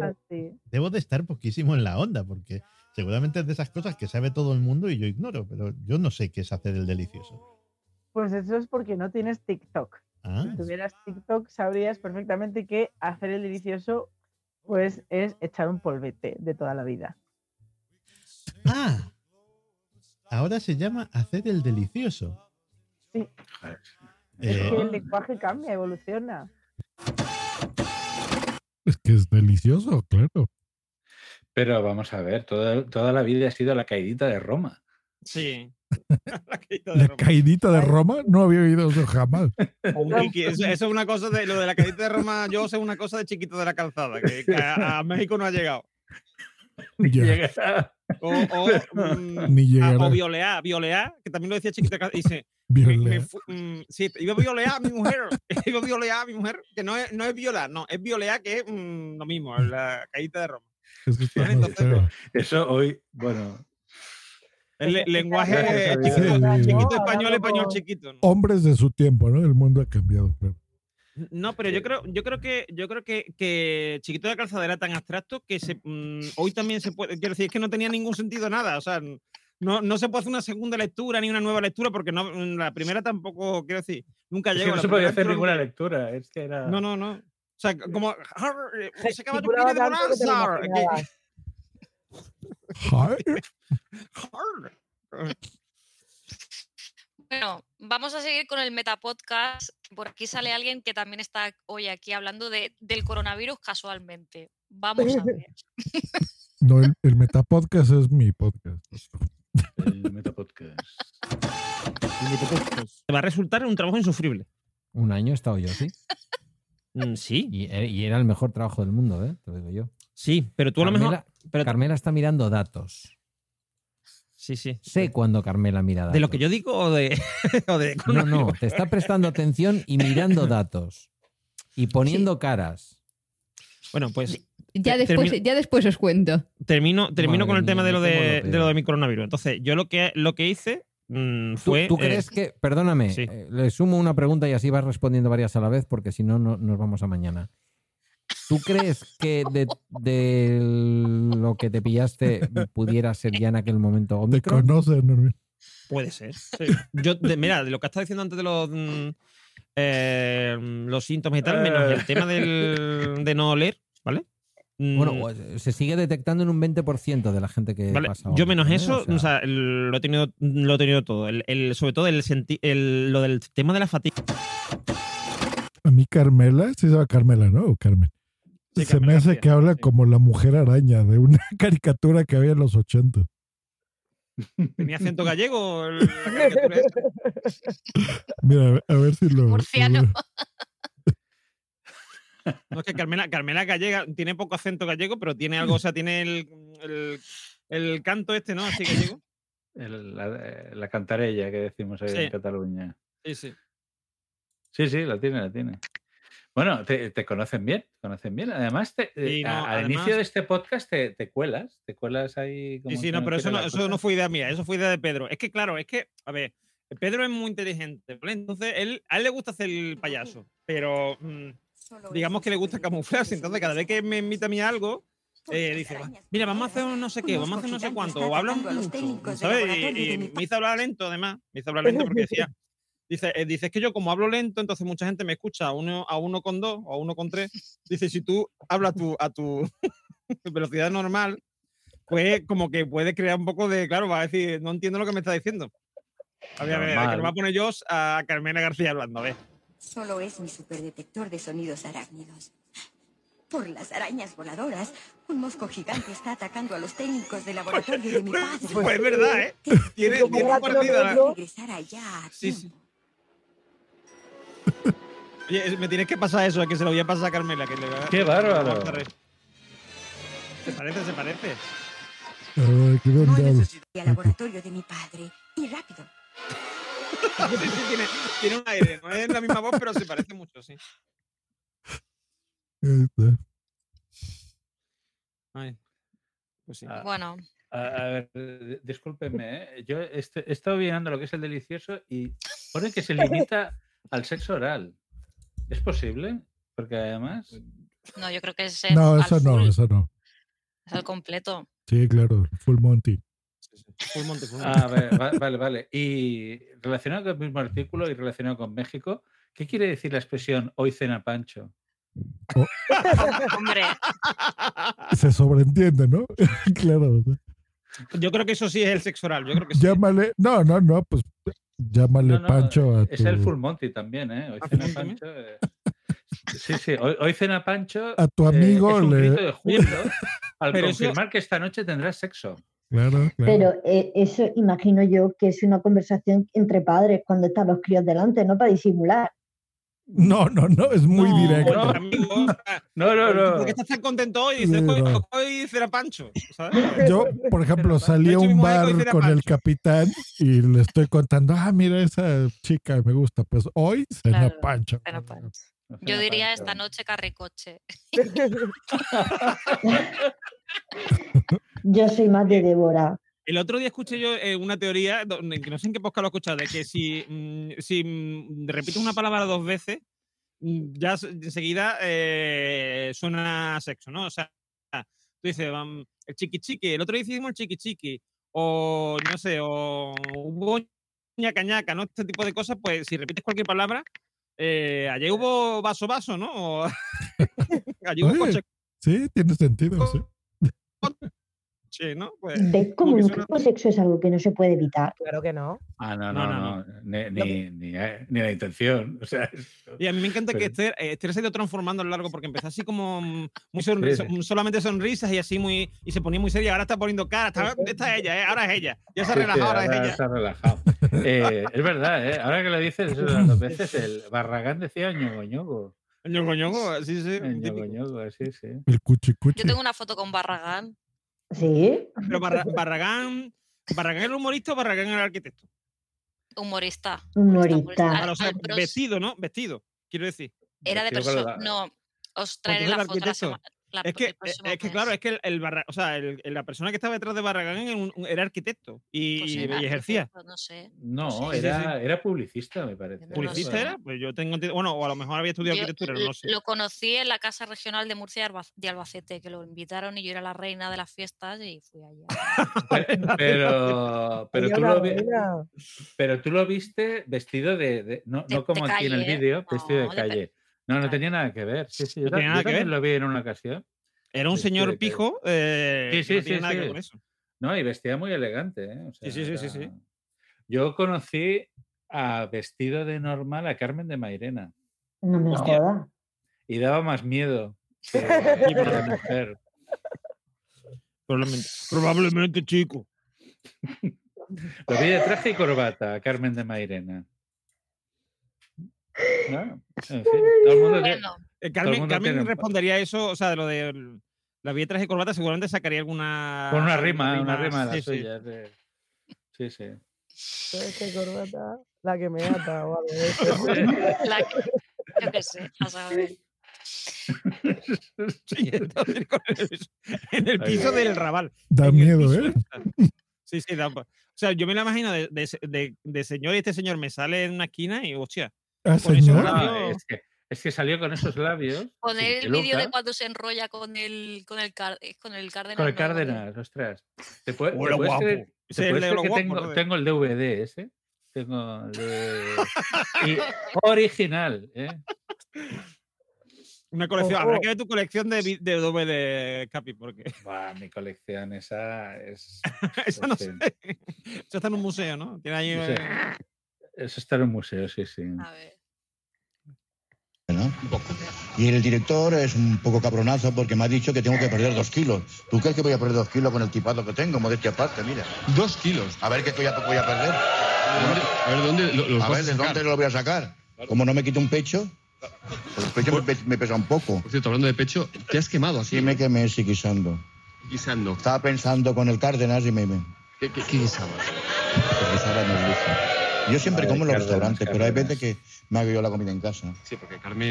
debo de estar poquísimo en la onda, porque seguramente es de esas cosas que sabe todo el mundo y yo ignoro, pero yo no sé qué es hacer el delicioso. Pues eso es porque no tienes TikTok. Ah, Si tuvieras TikTok, sabrías perfectamente que hacer el delicioso pues es echar un polvete de toda la vida. ah, ahora se llama hacer el delicioso. Sí. Eh, Es que el lenguaje cambia, evoluciona. Es que es delicioso, claro. Pero vamos a ver, toda, toda la vida ha sido la caidita de Roma. Sí. La caída de La Roma. caidita de Roma no había oído eso jamás. Eso, eso es una cosa de lo de la caída de Roma. Yo sé una cosa de chiquito de la calzada, que, que a, a México no ha llegado. Ya. O, o, mm, Ni a- llegará. o violear, violear, que también lo decía chiquito de la calzada. Dice, me- me Violear. fu- mm, sí, iba a violear a mi mujer. iba a violear a mi mujer, que no es, no es violar, no, es violear, que es mm, lo mismo, la caída de Roma. Eso entonces. Eso hoy, bueno, El le- lenguaje chiquito, Sí. chiquito No, español, español chiquito. ¿no? Hombres de su tiempo, ¿no? El mundo ha cambiado, claro. No, pero yo creo, yo creo que, yo creo que, que Chiquito de la Calzada era tan abstracto que se, mm, hoy también se puede. Quiero decir, es que no tenía ningún sentido nada. O sea, no, no se puede hacer una segunda lectura ni una nueva lectura porque no, la primera tampoco, quiero decir, nunca es que llegó. no se podía hacer lectura ninguna lectura. Es que era. No, no, no. O sea, como. eh, Se acaba tu de bonanza. Bueno, vamos a seguir con el Metapodcast. Por aquí sale alguien que también está hoy aquí hablando de, del coronavirus casualmente. Vamos a ver. No, el, el Metapodcast es mi podcast. El Metapodcast. Te va a resultar un trabajo insufrible. Un año he estado yo, sí. Mm, Sí. Y, e- y era el mejor trabajo del mundo, ¿eh? Te lo digo yo. Sí, pero tú a lo mejor. Carmela, pero- Carmela está mirando datos. Sí, sí. Sé cuando Carmela mira datos. ¿De lo que yo digo o de.? o de No, no, te está prestando atención y mirando datos. Y poniendo caras. Bueno, pues Ya después, termino- ya después os cuento. Termino, termino Madre con el mía, tema de lo de, lo de lo de mi coronavirus. Entonces, yo lo que, lo que hice mm, ¿Tú, fue. tú eh, crees que, perdóname, sí. eh, le sumo una pregunta y así vas respondiendo varias a la vez porque si no, no nos vamos a mañana. ¿Tú crees que de, de lo que te pillaste pudiera ser ya en aquel momento Te Omicron? conocen, Normin. Puede ser. sí. Yo, de- mira, de lo que has estado diciendo antes de los, mm, eh, los síntomas y tal, menos el tema del, de no oler, ¿vale? Mm, Bueno, eh, se sigue detectando en un 20% de la gente que Vale, pasa. yo menos ¿eh? eso, O sea, o sea, el- lo, he tenido, lo he tenido todo. El, el- sobre todo el, senti- el- lo del tema de la fatiga. A mí Carmela, sí se llama Carmela, ¿no? O Carmen. Sí, se me hace que habla como la mujer araña de una caricatura que había en los 80. ¿Tenía acento gallego? el- la caricatura? Mira, a ver si lo. Murciano. No, es que Carmela, Carmela Gallega tiene poco acento gallego, pero tiene algo, o sea, tiene el, el, el canto este, ¿no? Así gallego. El- la, la cantarella que decimos ahí Sí. en Cataluña. Sí, sí. Sí, sí, la tiene, la tiene. Bueno, te, te conocen bien, te conocen bien. Además, te- eh, Sí, no, a- al inicio de este podcast te, te cuelas, te cuelas ahí como Sí, sí, no, pero eso no, eso fue idea mía, eso fue idea de Pedro. Es que, claro, es que, a ver, Pedro es muy inteligente, ¿vale? Entonces, él, a él le gusta hacer el payaso, pero mm, digamos que le gusta camuflarse. Entonces, cada vez que me invita a mí a algo, eh, dice, "Va, mira, vamos a hacer un no sé qué, vamos a hacer no sé cuánto, o habla mucho, ¿sabes? Y, y me hizo hablar lento, además, me hizo hablar lento porque decía, dice, eh, dice, es que yo como hablo lento, entonces mucha gente me escucha a uno, a uno con dos o a uno con tres. Dice, si tú hablas a tu, a tu velocidad normal, pues como que puede crear un poco de, claro, va a decir, no entiendo lo que me está diciendo. A ver, a ver, que lo va a poner yo a Carmena García hablando, a ver. Solo es mi superdetector de sonidos arácnidos. Por las arañas voladoras, un mosco gigante está atacando a los técnicos del laboratorio de mi padre. Pues es verdad, ¿eh? Tiene, tiene partida. Regresar allá. a Sí, sí. Oye, es- me tienes que pasar eso, que se lo voy a pasar a Carmela. Que le va- ¡Qué bárbaro! Se parece, se parece. Ay, qué vendado. al laboratorio de mi padre. Y rápido. Sí, sí, tiene, tiene un aire. No es la misma voz, pero se parece mucho, sí. Ahí está. Ay, pues sí. Bueno, A, a ver, discúlpenme, ¿eh? yo he estado viendo lo que es el delicioso y pone que se limita al sexo oral. ¿Es posible? Porque además. no, yo creo que es el, No, eso no, full, eso no. es al completo. Sí, claro, Full Monty. Full Monty, full Ah, vale, va- vale, vale. Y relacionado con el mismo artículo y relacionado con México, ¿qué quiere decir la expresión hoy cena Pancho? Hombre, Se sobreentiende, ¿no? claro. Yo creo que eso sí es el sexo oral. Yo creo que sí. Llámale. No, no, no, pues llámale No, no, Pancho a es el tu, Full Monty también, ¿eh? Hoy ¿Ah, cena Pancho. eh, Sí, sí, hoy, hoy cena Pancho. a tu eh, amigo. es un le... grito de júbilo al Pero eso- confirmar que esta noche tendrás sexo. Claro, claro. Pero eh, eso imagino yo que es una conversación entre padres cuando están los críos delante, no para disimular. No, no, no, es muy No, directo. bueno, amigo, No, no, no. ¿Por qué estás tan contento hoy? Dices, hoy, No. hoy será Pancho. ¿sabes? Yo, por ejemplo, salí a un bar con el capitán y le estoy contando, ah, mira, esa chica me gusta. Pues hoy Claro, Pancho. No yo diría esta noche carricoche. Yo soy más de Débora. El otro día escuché yo eh, una teoría, donde- que no sé en qué podcast lo he escuchado, de que si, mm, si mm, repites una palabra dos veces, mm, ya enseguida eh, suena a sexo, ¿no? O sea, tú dices, vam, el chiqui chiqui, el otro día hicimos el chiqui chiqui, o no sé, o hubo ñaca ñaca, ¿no? Este tipo de cosas, pues si repites cualquier palabra, eh, ayer hubo vaso vaso, ¿no? O, ayer hubo Oye, coche, Sí, tiene sentido, sí. coche, ¿no? Pues, ¿Ves cómo como que un suena- tipo de sexo es algo que no se puede evitar? Claro que no. Ah, no, No, no, no, no. Ni, ni, ni, eh, ni la intención. O sea, es- Y a mí me encanta que Pero- Esther, eh, Esther se ha ido transformando a lo largo porque empezó así como muy sonri- Sí, sí. son- solamente sonrisas y así muy y se ponía muy seria. Ahora está poniendo cara. Está, esta es ella, ¿eh? ahora es ella. Ya se ha Sí, sí, relajado, ahora, ahora es ella. se ha relajado. Eh, es verdad, ¿eh? ahora que lo dices eso de las dos veces, el Barragán decía ñogo ñogo. Ñogo, ñogo, sí, sí. El típico. ñogo ñogo, sí, sí. El cuchi cuchi. Yo tengo una foto con Barragán. ¿Sí? Pero Barra- Barragán, ¿Barragán era humorista o Barragán era arquitecto? Humorista. Humorista. Al- o sea, vestido, ¿no? Vestido, quiero decir. Era de persona. No, os traeré la el foto la. La- Es que, es que claro, es que el, el Barra- o sea, el- la persona que estaba detrás de Barragán era, un- un- era arquitecto y, Pues y- era y ejercía. arquitecto, No sé. No, era, sí. era publicista, me parece. ¿Publicista era? Pues yo tengo entendido- Bueno, o a lo mejor había estudiado Yo arquitectura, no sé. Lo conocí en la Casa Regional de Murcia de Alba- de Albacete, que lo invitaron y yo era la reina de las fiestas y fui allá. Pero, pero, tú lo vi- reina. pero tú lo viste vestido de. de- no, De- no como de aquí en el vídeo, vestido de calle. No, no tenía nada que ver. Sí, sí, yo, No tenía yo nada que también ver. lo vi en una ocasión. Era un vestido señor pijo. eh, Sí, que sí, no sí, nada que ver con eso. No, y vestía muy elegante. ¿eh? O Sí, sea, sí, sí, sí, Yo conocí a vestido de normal a Carmen de Mairena No me jodas. y daba más miedo que, la mujer. Probablemente, probablemente chico. Lo vi de traje y corbata a Carmen de Mairena. ¿No? En fin, todo el mundo tiene- Bueno, todo el Carmen, mundo Carmen tiene- respondería eso, o sea, de lo de el- la vida de traje y corbata, seguramente sacaría alguna. Con una rima, una rima de sí, las sí. suyas. de- Sí, sí. ¿Sabes qué corbata? La que me ata o algo de eso. la que- yo qué sé, a saber. Sí, entonces, con el- en el piso del Raval. Da miedo, piso ¿eh? Sí, sí, da. O sea, yo me la imagino de, de, de- de señor y este señor me sale en una esquina y, hostia. Ah, señor. No, labio- es, que, es que salió con esos labios. Poner el vídeo de cuando se enrolla con el con el eh, con el Cárdenas. Con el no, Cárdenas, ostras. ¿Te, puede- te puedes creer, el creer que guapo, tengo, ¿no? tengo el DVD ese? Tengo el DVD. y original, ¿eh? Una colección. Habrá que ver tu colección de, de doble Capi, porque Buah, mi colección esa es. eso no en sé. Eso está en un museo, ¿no? Tiene ahí. Eso está en un museo, sí, sí. A ver. ¿no? Y el director es un poco cabronazo porque me ha dicho que tengo que perder dos kilos. ¿Tú crees que voy a perder dos kilos con el tipado que tengo? Modestia aparte, mira. Dos kilos. A ver qué voy a, voy a perder. A ver, ¿dónde lo- los A vas ver, ¿de dónde lo voy a sacar? Como no me quito un pecho, el pecho me, pe- me pesa un poco. Por cierto, hablando de pecho, te has quemado así. Sí me quemé, sí, guisando. Guisando. Estaba pensando con el Cárdenas y me... me ¿Qué, qué, qué guisabas? que guisaba en el lujo. Yo siempre como en los restaurantes, pero hay veces que me hago yo la comida en casa. Sí, porque Carmen.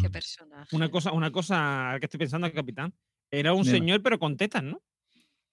Qué personaje. Una cosa, una cosa que estoy pensando, capitán. Era un Dime. señor, pero con tetas, ¿no?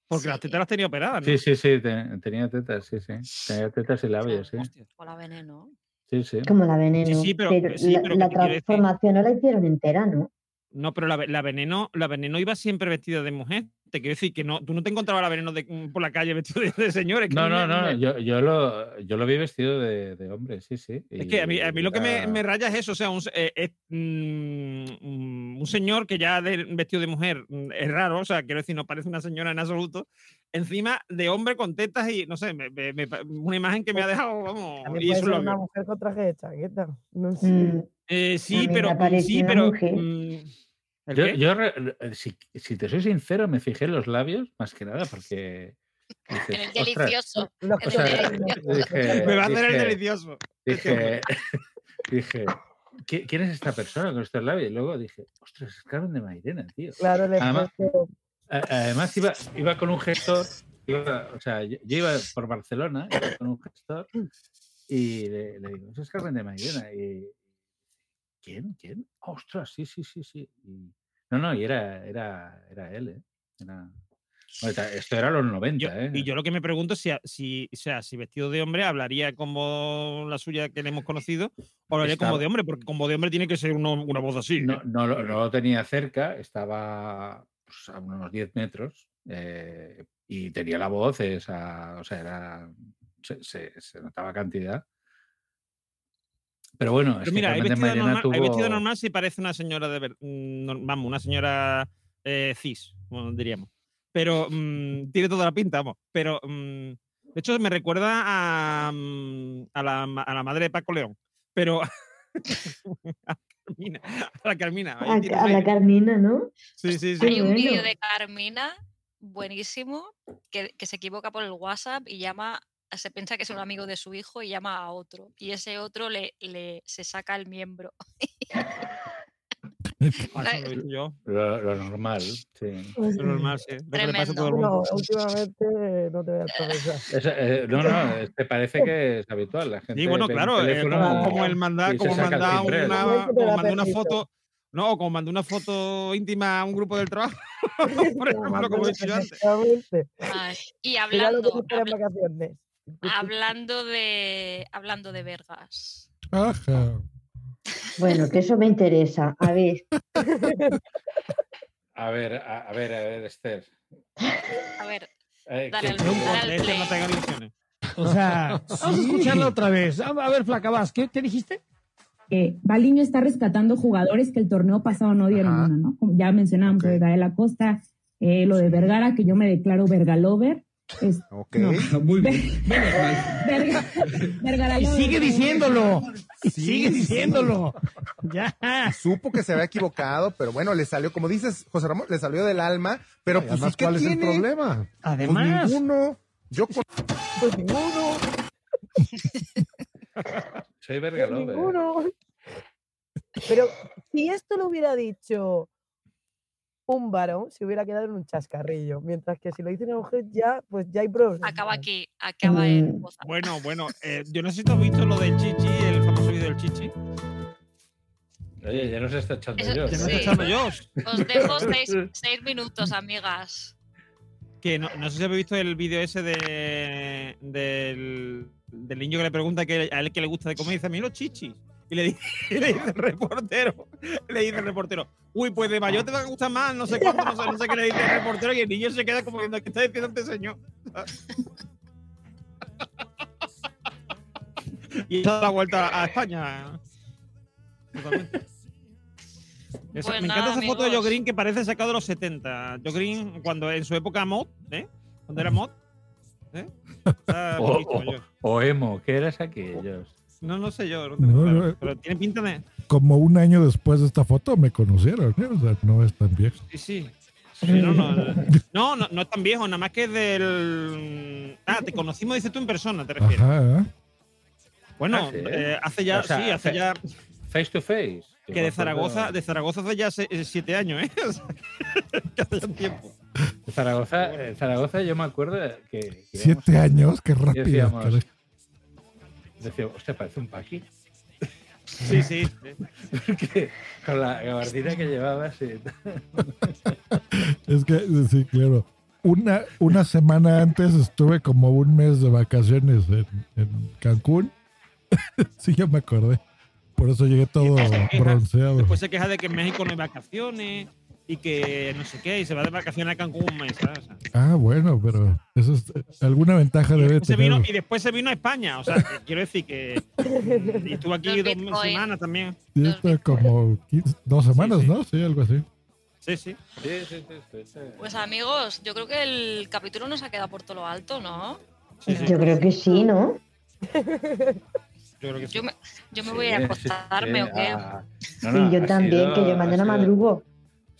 Porque las tetas las tenía operadas, ¿no? Sí, sí, sí, te- tenía tetas, sí, sí. Tenía tetas y labios, sí. O la veneno. Sí, sí. Como la veneno. sí, pero- pero sí, la, pero la transformación no la hicieron entera, ¿no? No, pero la, la veneno, la veneno iba siempre vestida de mujer. Te quiero decir que no, tú no te encontrabas la veneno de- mm, por la calle vestido de, de señor. es que No, a no, no, yo, yo, lo, yo lo vi vestido de, de hombre, sí, sí. Es que a mí, a mí lo que me, me raya es eso, o sea, un, eh, es, mm, un señor que ya de, vestido de mujer mm, es raro, o sea, quiero decir, no parece una señora en absoluto, encima de hombre con tetas y, no sé, me- me- una imagen que me ha dejado, vamos, y eso lo una mujer con traje de chaqueta. No sé. Mm, Eh, A sí, pero, sí, pero, mm, ¿el Yo, qué? yo re- re- si, si te soy sincero, me fijé en los labios, más que nada, porque. dices, el "Ostras", delicioso. Los O sea, dije, me va a hacer el delicioso. Dije, dije, "¿Qui- ¿quién es esta persona con estos labios? Y luego dije, ostras, es Carmen de Mairena, tío. Claro, el Además, además iba, iba con un gestor, iba- o sea, yo, yo iba por Barcelona, iba con un gestor, y le, le digo, eso es Carmen de Mairena. Y, ¿Quién? ¿Quién? Ostras, sí, sí, sí, sí. Y- no, no, y era, era, era él, ¿eh? Era- bueno, ta- esto era los 90, Yo- ¿eh? Y yo lo que me pregunto es si, o sea, si vestido de hombre hablaría como la suya que le hemos conocido o hablaría como de hombre, porque como de hombre tiene que ser uno- una voz así. No, no, lo- no lo tenía cerca, estaba pues, a unos 10 metros eh, y tenía la voz, esa, o sea, era, se, se- se notaba cantidad. Pero bueno, es Pero que mira, hay vestido, normal, hay vestido tuvo- normal si parece una señora de ver- mm, vamos, una señora eh, cis, bueno, diríamos. Pero mm, tiene toda la pinta, vamos. Pero mm, de hecho me recuerda a, a, la, a la madre de Paco León. Pero a Carmina, a la Carmina. A, la. Carmina, ¿no? Sí, sí, sí. Hay un vídeo de Carmina buenísimo que, que se equivoca por el WhatsApp y llama, se piensa que es un amigo de su hijo y llama a otro. Y ese otro le, le se saca el miembro. Lo yo. lo, lo normal, sí. Pues Es normal, sí. Lo que le pasa a todo el No, mundo. últimamente no te voy a atravesar. Es, eh, no, no, te parece que es habitual. La gente Sí, bueno, claro, eh, teléfono como, como él manda, y se como el manda una, ¿no? Como da manda una foto, No, o como mandó una foto íntima a un grupo del trabajo. Por ejemplo, como he dicho yo antes. Ay, y Mira lo que hablando, vacaciones. hablando de hablando de vergas. Ajá. Bueno, que eso me interesa. A ver, A ver, a, a ver, a ver, Esther. A ver, Eh, dale ¿qué- al, dale al Este no tenga ilusiones. O sea, vamos a escucharla otra vez. A a ver, Flaca, vas, ¿qué, qué dijiste? que Baliño está rescatando jugadores que el torneo pasado no dieron una, ¿no? Como ya mencionamos, lo de Gael Acosta, eh, lo de Vergara, que yo me declaro Vergalover. Es, Ok. no. Muy bien. Verga, Vergara Y sigue diciéndolo. Y Sí, sigue sí. diciéndolo. Ya. Supo que se había equivocado, pero bueno, le salió, como dices, José Ramón, le salió del alma. Pero Ay, pues, además, ¿qué ¿cuál es el tiene? problema? Además. Pues ninguno. Yo con... Pues ninguno. Soy pues verga ninguno. Pero si esto lo hubiera dicho un varón, se hubiera quedado en un chascarrillo. Mientras que si lo dice una mujer, ya, pues ya hay problema. Acaba aquí, acaba en alta. Bueno, bueno, eh, yo no sé si tú has visto lo del chichi, el famoso vídeo del chichi. Oye, ya nos está echando Eso- yo. No Sí. está echando yo. Os dejo seis, seis minutos, amigas. Que no, no sé si habéis visto el vídeo ese de, del, del niño que le pregunta que a él que le gusta de comer y dice, a mí los chichis. Y le, dice, y le dice el reportero, le dice el reportero, uy, pues de mayor te va a gustar más, no sé cuánto, no sé, no sé qué le dice el reportero, y el niño se queda como viendo, ¿qué está diciendo este señor? y da la vuelta a España. Totalmente. Eso- Pues me nada, encanta esa foto de Joe. Green que parece sacado de los 70. Joe Green, cuando en su época mod, ¿eh? Cuando era mod. ¿eh? O, o emo, ¿qué eras aquellos? No, no sé yo, no tengo No, claro, no. pero tiene pinta de. Como un año después de esta foto me conocieron, ¿eh? O sea, no es tan viejo. Sí, sí. Sí, no, no, no, es tan viejo, nada más que del. Ah, te conocimos, dices tú en persona, te refieres. Ajá. ¿eh? Bueno, Ah, sí, eh, hace ya, O sea, sí, hace fe- ya. Face to face. Que de Zaragoza, de Zaragoza hace ya eh, siete años, ¿eh? O sea, que hace ya un tiempo. De Zaragoza, eh, Zaragoza yo me acuerdo que... que íbamos- Siete años, qué rápido. Decíamos, decíamos, hostia, parece un paqui. Sí, sí. Porque con la gabardina que llevaba, sí. Es que, sí, claro. Una, una semana antes estuve como un mes de vacaciones en, en Cancún. sí, ya me acordé. Por eso llegué todo bronceado. Después se queja de que en México no hay vacaciones y que no sé qué, y se va de vacaciones a Cancún un mes, ¿sabes? Ah, bueno, pero eso es, alguna ventaja debe se tener. vino- y después se vino a España, o sea, que quiero decir que y estuvo aquí dos Bitcoin. semanas también. Sí, está como 15 dos semanas, sí. ¿no? Sí, algo así. Sí, sí. Sí, sí, sí, sí, sí. Pues amigos, yo creo que el capítulo nos ha quedado por todo lo alto, ¿no? Sí, sí. yo creo que sí, ¿no? Yo creo que sí. Yo me, yo me Sí, voy a acostarme sí, o qué. ah, no, Sí, yo también, sido- que yo mañana sido-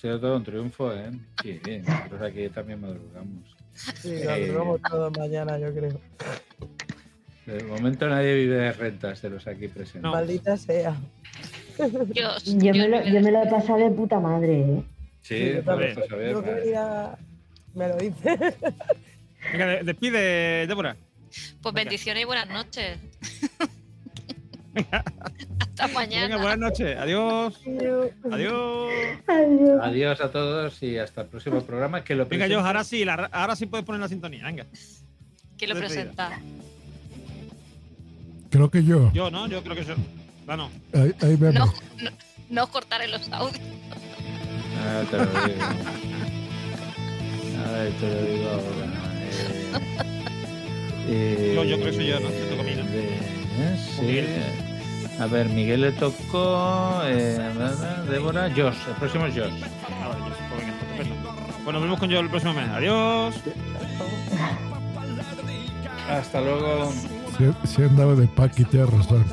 madrugo. Ha sido todo un triunfo, ¿eh? Sí, nosotros aquí también madrugamos. Sí, Eh, nos vemos todos mañana, yo creo. De momento nadie vive de rentas de los aquí presentes. Maldita sea. Yo, Yo me, lo, yo me lo he pasado de puta madre, ¿eh? Sí, Sí, yo no, también. pues ver, Yo que va. venía- me lo hice. Venga, de- despide, Débora. Pues bendiciones y buenas noches. Hasta mañana. Venga, buenas noches. Adiós. Adiós. Adiós. Adiós a todos y hasta el próximo programa. Que lo Venga, yo, ahora sí, la- ahora sí puedes poner la sintonía. Venga. ¿Quién lo presenta? Creo que yo. Yo, ¿no? Yo creo que yo. Ah, no. Ahí, ahí vemos. No, no, cortaré los audios. Ah, te lo digo. A ver, te lo digo ahora. Eh, Yo- yo creo que soy yo, ¿no? Te toca a mí, ¿no? Eh, sí. A ver, Miguel le tocó. Eh, Débora, Josh. El próximo es Josh. Ah. Bueno, nos vemos con yo el próximo mes. Adiós. Hasta luego. Si, si andaba de Paqui, tienes razón.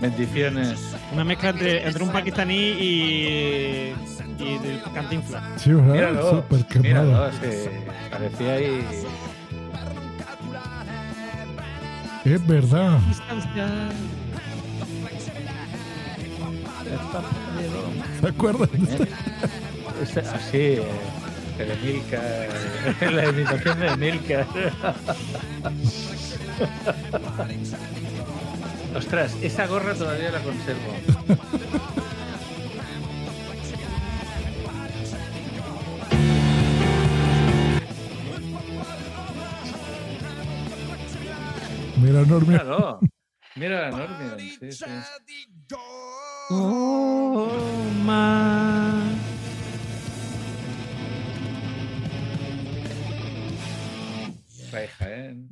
Bendiciones. Una mezcla entre, entre un pakistaní y. y del cantinfla. Sí, ¿verdad? Míralo. Súper quemado. Míralo, se parecía ahí. Es verdad. ¿Se acuerdan? Eh, de Milka. La imitación de Milka. Ostras, esa gorra todavía la conservo. Mira, Normia. Míralo. Mira la Normion. Sí, sí. Oh, ma. Ray Jaén.